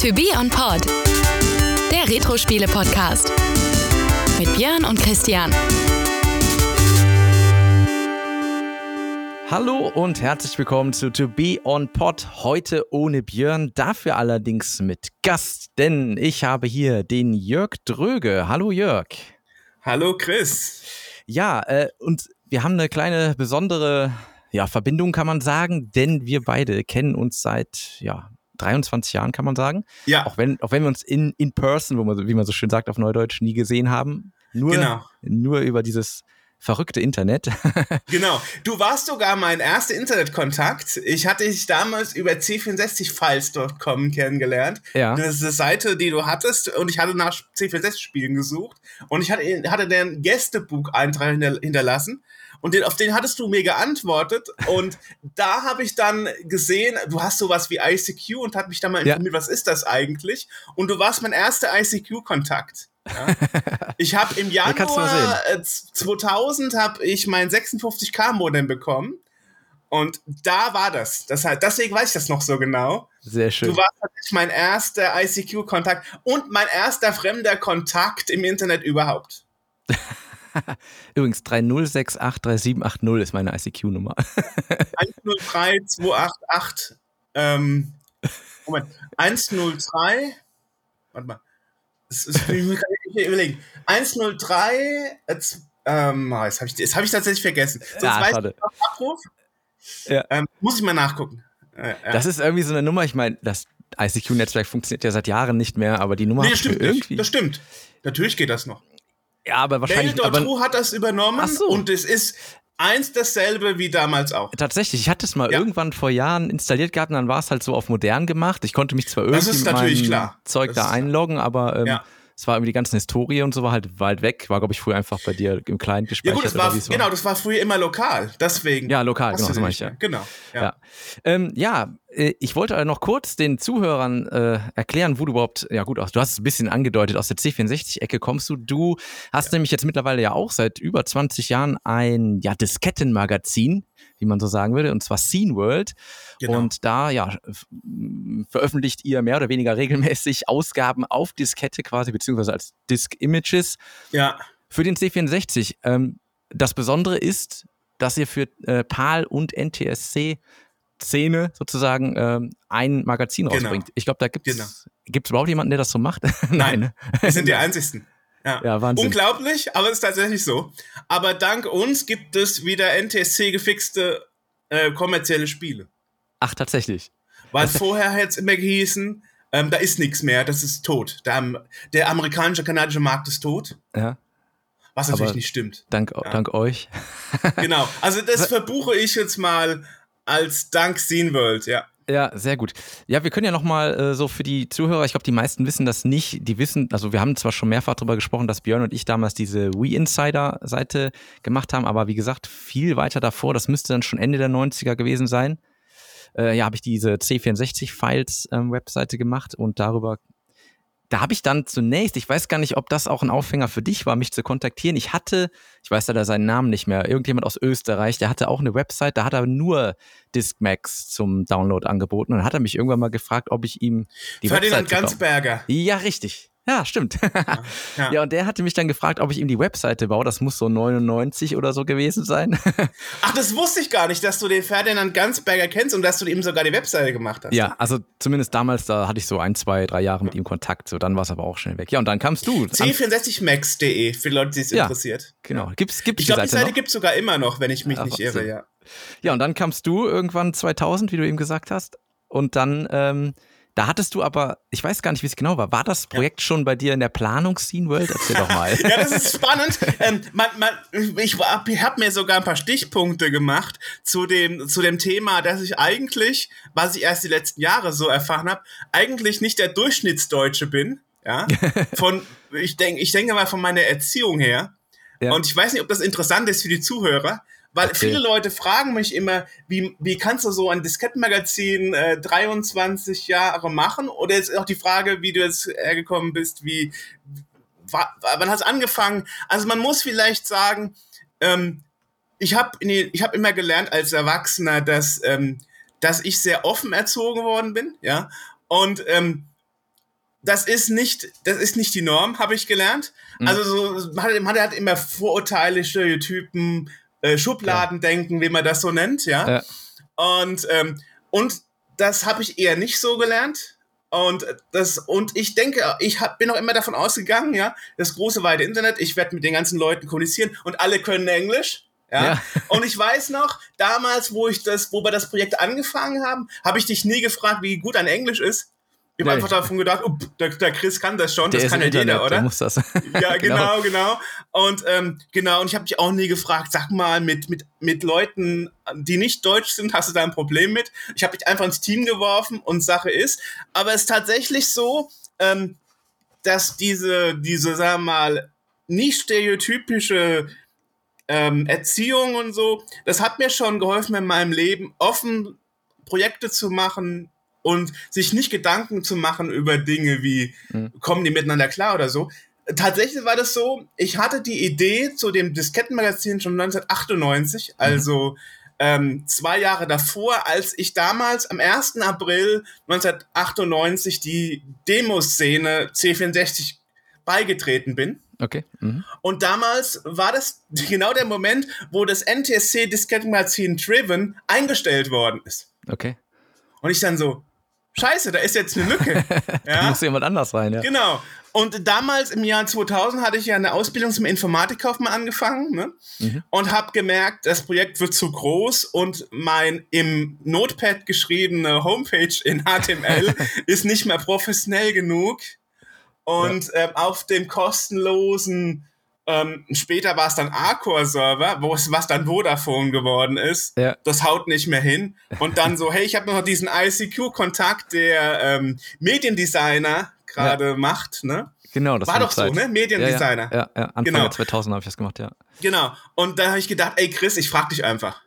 To Be On Pod, der Retro-Spiele-Podcast. Mit Björn und Christian. Hallo und herzlich willkommen zu To Be On Pod. Heute ohne Björn, dafür allerdings mit Gast, denn ich habe hier den Jörg Dröge. Hallo Jörg. Hallo Chris. Ja, äh, und wir haben eine kleine besondere ja, Verbindung, kann man sagen, denn wir beide kennen uns seit ja, 23 Jahren, kann man sagen. Ja. Auch wenn, auch wenn wir uns in, in person, wo man, wie man so schön sagt auf Neudeutsch, nie gesehen haben. Nur, Genau. nur über dieses verrückte Internet. Genau. Du warst sogar mein erster Internetkontakt. Ich hatte dich damals über c64files.com kennengelernt. Ja. Das ist eine Seite, die du hattest und ich hatte nach C64-Spielen gesucht und ich hatte, hatte den Gästebuch-Eintrag hinter, hinterlassen und den, auf den hattest du mir geantwortet und da habe ich dann gesehen, du hast sowas wie ICQ und hat mich dann mal Ja. informiert, was ist das eigentlich? Und du warst mein erster ICQ-Kontakt. Ja. Ich habe im Ja, Januar äh, 2000 habe ich mein 56k Modem bekommen und da war das. das heißt, deswegen weiß ich das noch so genau. Sehr schön. Du warst tatsächlich mein erster ICQ-Kontakt und mein erster fremder Kontakt im Internet überhaupt. Übrigens 3068370 ist meine ICQ-Nummer. 103288 ähm, Moment 103 warte mal das ist, ich muss nicht überlegen 103 äh, z- ähm, ah, jetzt habe ich, jetzt hab ich tatsächlich vergessen Sonst Ja, weiß ich schade. nicht, was Abruf Ja. ähm, muss ich mal nachgucken äh, ja. Das ist irgendwie so eine Nummer, ich meine, das ICQ-Netzwerk funktioniert ja seit Jahren nicht mehr, aber die Nummer nee, das ich stimmt nicht. irgendwie. das stimmt natürlich geht das noch Ja, aber wahrscheinlich. Aber, hat das übernommen so. und es ist eins dasselbe wie damals auch tatsächlich, ich hatte es mal Ja. irgendwann vor Jahren installiert gehabt und dann war es halt so auf modern gemacht. Ich konnte mich zwar irgendwie mit meinem klar. Zeug Das da einloggen, aber ähm, Ja. Es war irgendwie die ganze Historie und so war halt weit weg. War, glaube ich, früher einfach bei dir im ja gespeichert. gut das war es genau das war früher immer lokal deswegen Ja, lokal, genau, nicht ich, ja. genau ja. Ja, ähm, ja äh, ich wollte noch kurz den Zuhörern äh, erklären, wo du überhaupt, ja gut, auch, du hast es ein bisschen angedeutet, aus der C64-Ecke kommst du. Du hast nämlich jetzt mittlerweile ja auch seit über 20 Jahren ein ja, Diskettenmagazin, wie man so sagen würde, und zwar Scene World. Genau. Und da ja, veröffentlicht ihr mehr oder weniger regelmäßig Ausgaben auf Diskette quasi, beziehungsweise als Disk-Images ja für den C64. Ähm, das Besondere ist, dass ihr für äh, PAL und NTSC Szene sozusagen ähm, ein Magazin Genau. rausbringt. Ich glaube, da gibt es Genau. gibt's überhaupt jemanden, der das so macht? Nein. ne? Wir sind die einzigsten. Ja. Ja, Wahnsinn. Unglaublich, aber es ist tatsächlich so. Aber dank uns gibt es wieder NTSC gefixte äh, kommerzielle Spiele. Ach, tatsächlich. Weil vorher hätte es immer gehießen, ähm, da ist nichts mehr, das ist tot. Der, der amerikanische, kanadische Markt ist tot. Ja, Was natürlich Aber- nicht stimmt. dank, dank euch. Genau. Also das verbuche ich jetzt mal als Dank Scene World, ja. Ja, sehr gut. Ja, wir können ja nochmal äh, so für die Zuhörer, ich glaube, die meisten wissen das nicht. Die wissen, also wir haben zwar schon mehrfach darüber gesprochen, dass Björn und ich damals diese We Insider-Seite gemacht haben, aber wie gesagt, viel weiter davor, das müsste dann schon Ende der 90er gewesen sein. Äh, ja, habe ich diese C64-Files-Webseite gemacht und darüber da habe ich dann zunächst, ich weiß gar nicht, ob das auch ein Aufhänger für dich war, mich zu kontaktieren. Ich hatte, ich weiß leider seinen Namen nicht mehr, irgendjemand aus Österreich, der hatte auch eine Website, da hat er nur Discmax zum Download angeboten und dann hat er mich irgendwann mal gefragt, ob ich ihm die Ferdinand Website Gansberger. Ja, richtig. Ja, stimmt. Ja. Ja. und der hatte mich dann gefragt, ob ich ihm die Webseite baue. Das muss so 99 oder so gewesen sein. Ach, das wusste ich gar nicht, dass du den Ferdinand Gansberger kennst und dass du ihm sogar die Webseite gemacht hast. ja, also zumindest damals, da hatte ich so ein, zwei, drei Jahre mit ihm Kontakt. So, dann war es aber auch schnell weg. Ja, und dann kamst du. An- C64max.de, für die Leute, die es Ja. interessiert. Genau. Gibt's, gibt's Ich glaube, die Seite gibt es sogar immer noch, wenn ich mich Ach, nicht irre, ja. Ja, und dann kamst du irgendwann 2000, wie du eben gesagt hast. Und dann, ähm, da hattest du aber, ich weiß gar nicht, wie es genau war. War das Projekt schon bei dir in der Planung Scene World? Erzähl doch mal. Ja, das ist spannend. ähm, man, man, ich habe hab mir sogar ein paar Stichpunkte gemacht zu dem, zu dem Thema, dass ich eigentlich, was ich erst die letzten Jahre so erfahren habe, eigentlich nicht der Durchschnittsdeutsche bin. Ja, von, ich denke, ich denke mal von meiner Erziehung her. Ja. Und ich weiß nicht, ob das interessant ist für die Zuhörer, weil Erzähl. viele Leute fragen mich immer, wie, wie kannst du so ein Diskettenmagazin äh, 23 Jahre machen? Oder ist auch die Frage, wie du jetzt hergekommen bist, wie, wa- wann hast du angefangen? Also man muss vielleicht sagen, ähm, ich habe ich hab immer gelernt als Erwachsener, dass, ähm, dass ich sehr offen erzogen worden bin, ja. Und ähm, das ist nicht, das ist nicht die Norm, habe ich gelernt. Mhm. Also so, man, hat, man hat immer Vorurteile, Stereotypen, äh, Schubladendenken, ja. wie man das so nennt, ja. ja. Und, ähm, und das habe ich eher nicht so gelernt. Und das, und ich denke, ich hab, bin auch immer davon ausgegangen, ja, das große weite Internet, ich werde mit den ganzen Leuten kommunizieren und alle können Englisch. Ja? ja. Und ich weiß noch, damals, wo ich das, wo wir das Projekt angefangen haben, habe ich dich nie gefragt, wie gut dein Englisch ist. Ich habe einfach davon gedacht, oh, der, der, Chris kann das schon, der das kann ja Internet, jeder, oder? Der muss das. ja, genau, genau. genau. Und ähm, genau, und ich habe dich auch nie gefragt, sag mal, mit, mit, mit Leuten, die nicht deutsch sind, hast du da ein Problem mit? Ich habe dich einfach ins Team geworfen und Sache ist. Aber es ist tatsächlich so, ähm, dass diese, diese, sagen wir mal, nicht stereotypische ähm, Erziehung und so, das hat mir schon geholfen in meinem Leben, offen Projekte zu machen, und sich nicht Gedanken zu machen über Dinge wie, mhm. kommen die miteinander klar oder so. Tatsächlich war das so, ich hatte die Idee zu dem Diskettenmagazin schon 1998, mhm. also ähm, zwei Jahre davor, als ich damals am 1. April 1998 die Demoszene C64 beigetreten bin. Okay. Mhm. Und damals war das genau der Moment, wo das NTSC Diskettenmagazin Driven eingestellt worden ist. Okay. Und ich dann so, Scheiße, da ist jetzt eine Lücke. ja? da muss jemand anders rein, ja. Genau. Und damals im Jahr 2000 hatte ich ja eine Ausbildung zum Informatikkaufmann angefangen ne? Mhm. und habe gemerkt, das Projekt wird zu groß und mein im Notepad geschriebene Homepage in HTML ist nicht mehr professionell genug. Und ja. äh, auf dem kostenlosen ähm, später war es dann Arcor-Server, was dann Vodafone geworden ist. Ja. Das haut nicht mehr hin. Und dann so, hey, ich habe noch diesen ICQ-Kontakt, der ähm, Mediendesigner gerade ja. macht, ne? Genau, das war, war doch Zeit. so, ne? Mediendesigner. Ja, ja, ja. Anfang genau. 2000 habe ich das gemacht, ja. Genau. Und da habe ich gedacht, ey Chris, ich frag dich einfach.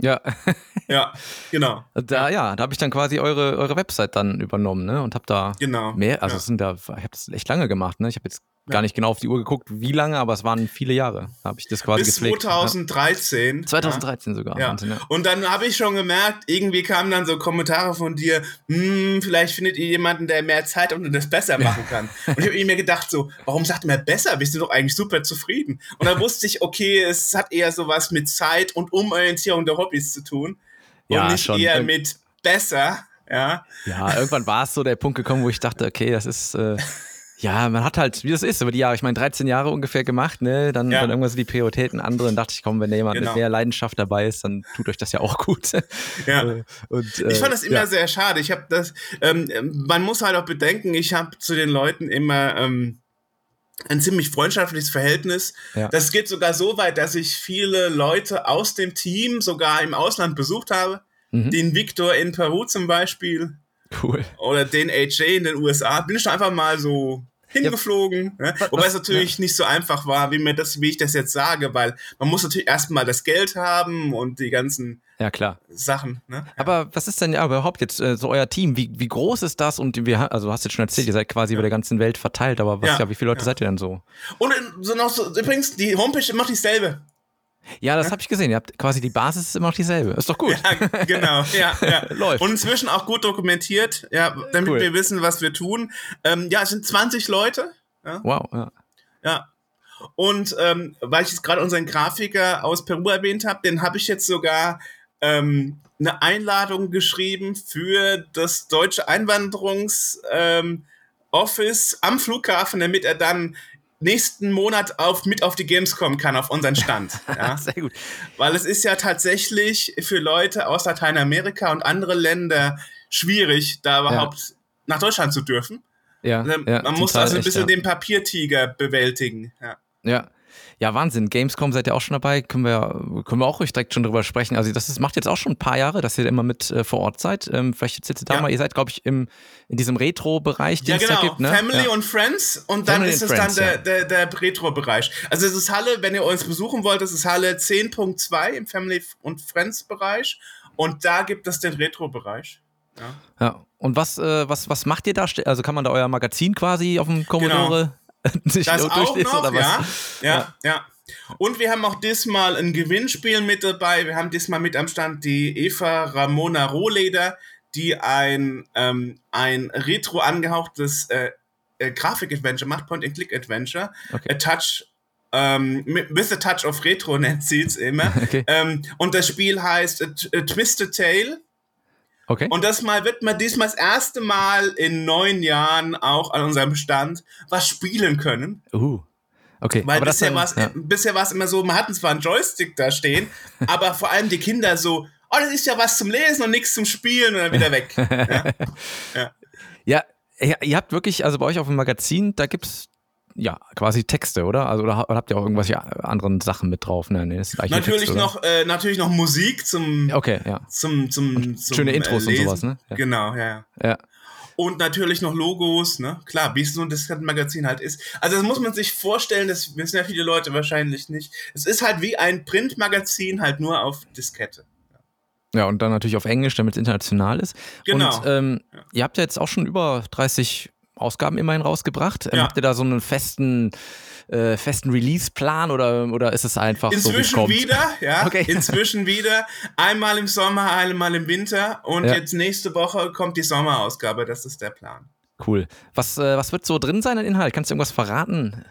Ja. ja, genau. Da, ja, da habe ich dann quasi eure, eure Website dann übernommen, ne? Und habe da genau. mehr, also ja. sind da, ich habe das echt lange gemacht, ne? Ich habe jetzt gar nicht genau auf die Uhr geguckt, wie lange, aber es waren viele Jahre. Habe ich das quasi Bis gepflegt. 2013. Ja. 2013 sogar. Ja. Wahnsinn, ja. Und dann habe ich schon gemerkt, irgendwie kamen dann so Kommentare von dir, hm, vielleicht findet ihr jemanden, der mehr Zeit und das besser machen kann. und ich habe mir gedacht so, warum sagt man besser? Wir sind doch eigentlich super zufrieden. Und dann wusste ich, okay, es hat eher sowas mit Zeit und Umorientierung der Hobbys zu tun und ja, nicht schon. eher mit besser. Ja, ja irgendwann war es so der Punkt gekommen, wo ich dachte, okay, das ist äh, ja, man hat halt, wie das ist, über die Jahre, ich meine, 13 Jahre ungefähr gemacht, ne? Dann, ja. dann irgendwann so die Prioritäten andere und dachte ich, komm, wenn da jemand genau. mit mehr Leidenschaft dabei ist, dann tut euch das ja auch gut. Ja. Und, äh, ich fand das immer ja. sehr schade. Ich habe das, ähm, man muss halt auch bedenken, ich habe zu den Leuten immer ähm, ein ziemlich freundschaftliches Verhältnis. Ja. Das geht sogar so weit, dass ich viele Leute aus dem Team sogar im Ausland besucht habe. Mhm. Den Victor in Peru zum Beispiel Cool. Oder den AJ in den USA. Bin ich schon einfach mal so hingeflogen. Ja. Ne? Wobei es natürlich ja. nicht so einfach war, wie, mir das, wie ich das jetzt sage, weil man muss natürlich erstmal das Geld haben und die ganzen ja, klar. Sachen. Ne? Ja. Aber was ist denn ja überhaupt jetzt äh, so euer Team? Wie, wie groß ist das? Und wir, also hast du jetzt schon erzählt, ihr seid quasi über der ganzen Welt verteilt, aber was, ja, wie viele Leute seid ihr denn so? Und so noch so, übrigens, die Homepage macht dieselbe. Ja, das habe ich gesehen. Ihr habt quasi die Basis ist immer noch dieselbe. Ist doch gut. Ja, genau. Ja, ja. Läuft. Und inzwischen auch gut dokumentiert, ja, damit cool. wir wissen, was wir tun. Ähm, ja, es sind 20 Leute. Ja. Wow, ja. Ja. Und ähm, weil ich jetzt gerade unseren Grafiker aus Peru erwähnt habe, den habe ich jetzt sogar ähm, eine Einladung geschrieben für das deutsche Einwanderungsoffice ähm, am Flughafen, damit er dann nächsten Monat auf, mit auf die Gamescom kann, auf unseren Stand. Ja? Sehr gut. Weil es ist ja tatsächlich für Leute aus Lateinamerika und andere Länder schwierig, da überhaupt ja. nach Deutschland zu dürfen. Ja, ne, ja Man muss also ein bisschen echt, den Papiertiger bewältigen. Ja. Ja. Wahnsinn. Gamescom seid ihr auch schon dabei. Können wir, können wir auch ruhig direkt schon drüber sprechen. Also, das ist, macht jetzt auch schon ein paar Jahre, dass ihr immer mit äh, vor Ort seid. Ähm, vielleicht jetzt, jetzt da ja. mal, ihr seid, glaube ich, im, in diesem Retro-Bereich, den ja, genau. es da genau. gibt. Ne? Family ja. und Friends und dann Family ist es Friends, dann der, der, der Retro-Bereich. Also, es ist Halle, wenn ihr uns besuchen wollt, das ist Halle 10.2 im Family und Friends-Bereich. Und da gibt es den Retro-Bereich. Ja. ja. Und was, äh, was, was macht ihr da? Also kann man da euer Magazin quasi auf dem Commodore genau sich das auch noch, oder was? Ja, ja, ja. Und wir haben auch diesmal ein Gewinnspiel mit dabei. Wir haben diesmal mit am Stand die Eva Ramona Rohleder, die ein, ähm, ein retro angehauchtes äh, äh, Grafik-Adventure macht, Point-and-Click-Adventure. Okay. A Touch, ähm, with a Touch of Retro nennt sie es immer. Okay. Ähm, und das Spiel heißt A, A Twisted Tale. Okay. Und das mal wird man diesmal das erste Mal in neun Jahren auch an unserem Stand was spielen können. uh. Okay. Weil aber bisher war es ja. bisher war's immer so, man hatten zwar einen Joystick da stehen, aber vor allem die Kinder so, oh, das ist ja was zum Lesen und nichts zum Spielen und dann wieder weg. ja. Ja, ihr, ihr habt wirklich, also bei euch auf dem Magazin, da gibt's ja quasi Texte, oder? Also oder, ha- oder habt ihr auch irgendwelche anderen Sachen mit drauf? Ne, nee, Natürlich oder? noch, äh, natürlich noch Musik zum, Okay, ja. zum, zum, zum schöne äh, Intros und Lesen. sowas, ne? Ja. Genau, ja, ja. Ja. Und natürlich noch Logos, ne? Klar, wie es so ein Diskettenmagazin halt ist. Also das muss man sich vorstellen, das wissen ja viele Leute wahrscheinlich nicht. Es ist halt wie ein Printmagazin, halt nur auf Diskette. Ja, und dann natürlich auf Englisch, damit es international ist. Genau. Und ähm, ihr habt ja jetzt auch schon über 30 Ausgaben immerhin rausgebracht. Ja. Habt ihr da so einen festen, äh, festen Release-Plan oder, oder ist es einfach so, Inzwischen kommt? wieder, ja. Okay. Inzwischen wieder. Einmal im Sommer, einmal im Winter. Und Ja. jetzt nächste Woche kommt die Sommerausgabe. Das ist der Plan. Cool. Was, äh, was wird so drin sein an Inhalt? Kannst du irgendwas verraten?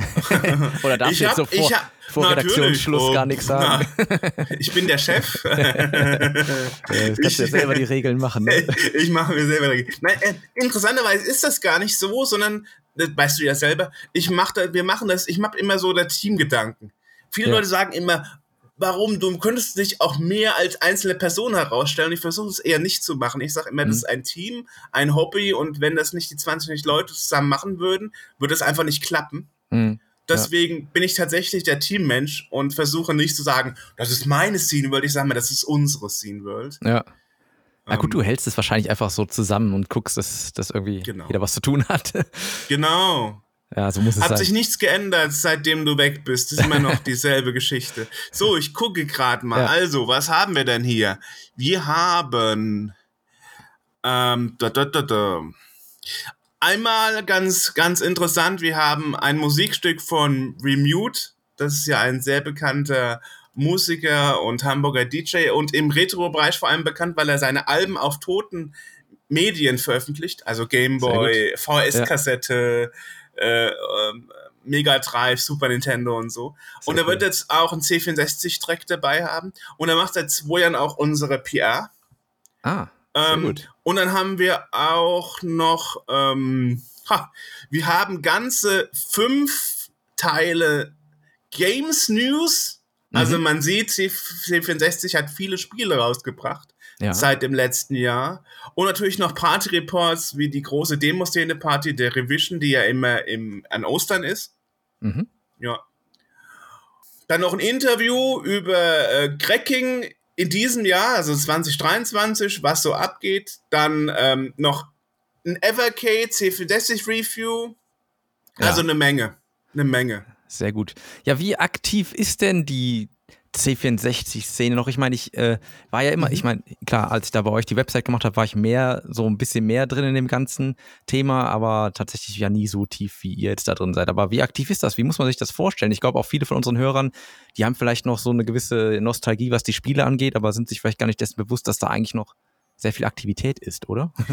oder darfst Ich du jetzt hab- so vor, hab- vor. Redaktionsschluss Oh, gar nichts sagen? na, ich bin der Chef. Äh, kannst du ja Ich- selber die Regeln machen. Ne? ich mache mir selber dagegen. Nein, äh, interessanterweise ist das gar nicht so, sondern das weißt du ja selber. Ich mach da, wir machen das. Ich mache immer so der Teamgedanken. Viele Ja. Leute sagen immer, warum du könntest dich auch mehr als einzelne Person herausstellen. Ich versuche es eher nicht zu machen. Ich sage immer, das Mhm. ist ein Team, ein Hobby und wenn das nicht die 20 Leute zusammen machen würden, würde es einfach nicht klappen. Hm. Deswegen bin ich tatsächlich der Teammensch und versuche nicht zu sagen, das ist meine Scene World. Ich sage mal, das ist unsere Scene World. Ja. Na gut, Ähm, du hältst es wahrscheinlich einfach so zusammen und guckst, dass, dass irgendwie Genau. jeder was zu tun hat. Genau. ja, so muss es Hat sein. sich nichts geändert, seitdem du weg bist. Das ist immer noch dieselbe Geschichte. So, ich gucke gerade mal. Ja. Also, was haben wir denn hier? Wir haben ähm, da, da, da, da. Einmal ganz, ganz interessant, wir haben ein Musikstück von Remute. Das ist ja ein sehr bekannter Musiker und Hamburger DJ und im Retro-Bereich vor allem bekannt, weil er seine Alben auf toten Medien veröffentlicht, also Gameboy, VS-Kassette, äh, ähm, Mega Drive, Super Nintendo und so. Sehr und er wird cool. jetzt auch einen C64-Track dabei haben. Und er macht seit zwei Jahren auch unsere PR. Ah, sehr Ähm, gut. Und dann haben wir auch noch, ähm, ha, wir haben ganze fünf Teile Games News. Also Mhm. man sieht, C- C64 hat viele Spiele rausgebracht Ja. seit dem letzten Jahr. Und natürlich noch Party Reports wie die große Demoszene-Party der Revision, die ja immer im, an Ostern ist. Mhm. Ja. Dann noch ein Interview über äh, Cracking in diesem Jahr, also 2023, was so abgeht. Dann ähm, noch ein Evercade C64 Review. Also Ja. eine Menge. Eine Menge. Sehr gut. Ja, wie aktiv ist denn die C64-Szene noch? Ich meine, ich äh, war ja immer, Mhm. ich meine, klar, als ich da bei euch die Website gemacht habe, war ich mehr, so ein bisschen mehr drin in dem ganzen Thema, aber tatsächlich ja nie so tief, wie ihr jetzt da drin seid. Aber wie aktiv ist das? Wie muss man sich das vorstellen? Ich glaube, auch viele von unseren Hörern, die haben vielleicht noch so eine gewisse Nostalgie, was die Spiele angeht, aber sind sich vielleicht gar nicht dessen bewusst, dass da eigentlich noch sehr viel Aktivität ist, oder?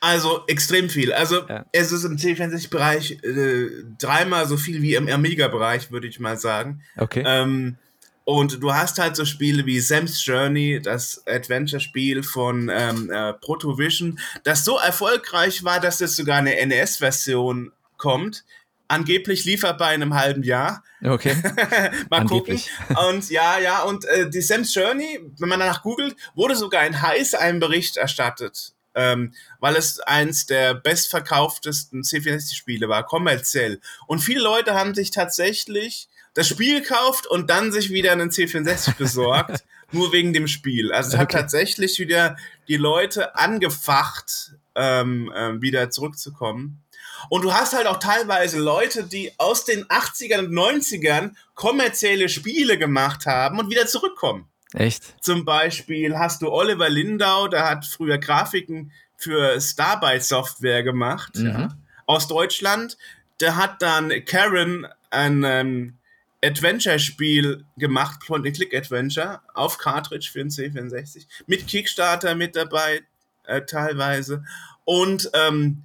Also extrem viel. Also Ja. es ist im C64-Bereich äh, dreimal so viel wie im Amiga-Bereich, würde ich mal sagen. Okay. Ähm, und du hast halt so Spiele wie Sam's Journey, das Adventure-Spiel von ähm, äh, Protovision, das so erfolgreich war, dass es sogar eine NES-Version kommt. Angeblich liefert bei einem halben Jahr. Okay. Mal Angeblich. gucken. Und ja, ja, und äh, die Sam's Journey, wenn man danach googelt, wurde sogar in Heiß ein Bericht erstattet. Ähm, weil es eins der bestverkauftesten C64-Spiele war, kommerziell. Und viele Leute haben sich tatsächlich das Spiel gekauft und dann sich wieder einen C64 besorgt, nur wegen dem Spiel. Also es hat Okay. tatsächlich wieder die Leute angefacht, ähm, ähm, wieder zurückzukommen. Und du hast halt auch teilweise Leute, die aus den 80ern und 90ern kommerzielle Spiele gemacht haben und wieder zurückkommen. Echt? Zum Beispiel hast du Oliver Lindau, der hat früher Grafiken für Starbyte Software gemacht, Mhm. ja, aus Deutschland. Der hat dann Karen ein ähm, Adventure-Spiel gemacht, Point-and-Click-Adventure, auf Cartridge für den C64, mit Kickstarter mit dabei, äh, teilweise. Und, ähm,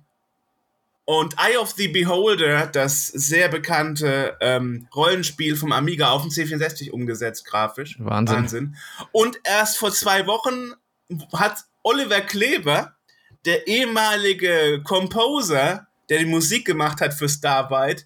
Und Eye of the Beholder, das sehr bekannte ähm, Rollenspiel vom Amiga auf dem C64 umgesetzt, grafisch. Wahnsinn. Wahnsinn. Und erst vor zwei Wochen hat Oliver Kleber, der ehemalige Composer, der die Musik gemacht hat für Starbyte,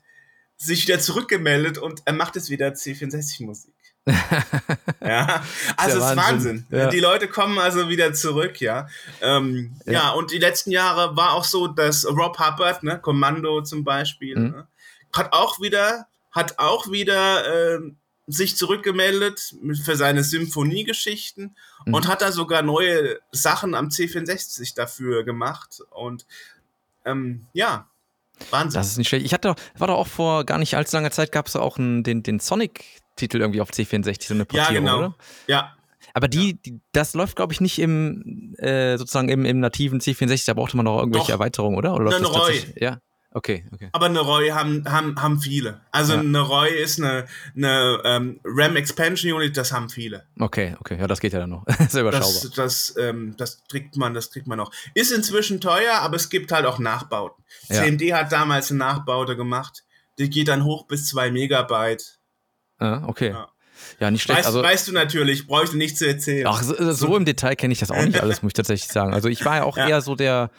sich wieder zurückgemeldet und er macht jetzt wieder C64-Musik. ja, also es ist Wahnsinn. Ja. Die Leute kommen also wieder zurück, ja. Ähm, ja. ja. und die letzten Jahre war auch so, dass Rob Hubbard, ne, Kommando zum Beispiel, mhm. ne, hat auch wieder, hat auch wieder äh, sich zurückgemeldet für seine Symphoniegeschichten mhm. und hat da sogar neue Sachen am C64 dafür gemacht. Und ähm, ja, Wahnsinn. Das ist nicht schlecht. Ich hatte, war doch auch vor gar nicht allzu langer Zeit, gab es auch einen, den, den Sonic-Titel irgendwie auf C64, so eine Portierung, ja, genau. oder? Ja. Aber die, ja. die das läuft, glaube ich, nicht im, äh, sozusagen im, im nativen C64, da brauchte man noch irgendwelche doch. Erweiterungen, oder? Oder Nein, Ja. Okay, okay. Aber eine Roy haben, haben, haben viele. Also ja. eine Roy ist eine, eine ähm, RAM Expansion Unit, das haben viele. Okay, okay, ja, das geht ja dann noch. das ist überschaubar. Das, das, ähm, das kriegt man, das kriegt man noch. Ist inzwischen teuer, aber es gibt halt auch Nachbauten. Ja. CMD hat damals eine Nachbaute gemacht. Die geht dann hoch bis zwei Megabyte. Ah, okay. Ja. Ja, nicht schlecht. Weißt, also, weißt du natürlich, brauche ich nicht zu erzählen. Ach, so, so im Detail kenne ich das auch nicht alles, muss ich tatsächlich sagen. Also ich war ja auch ja. eher so der,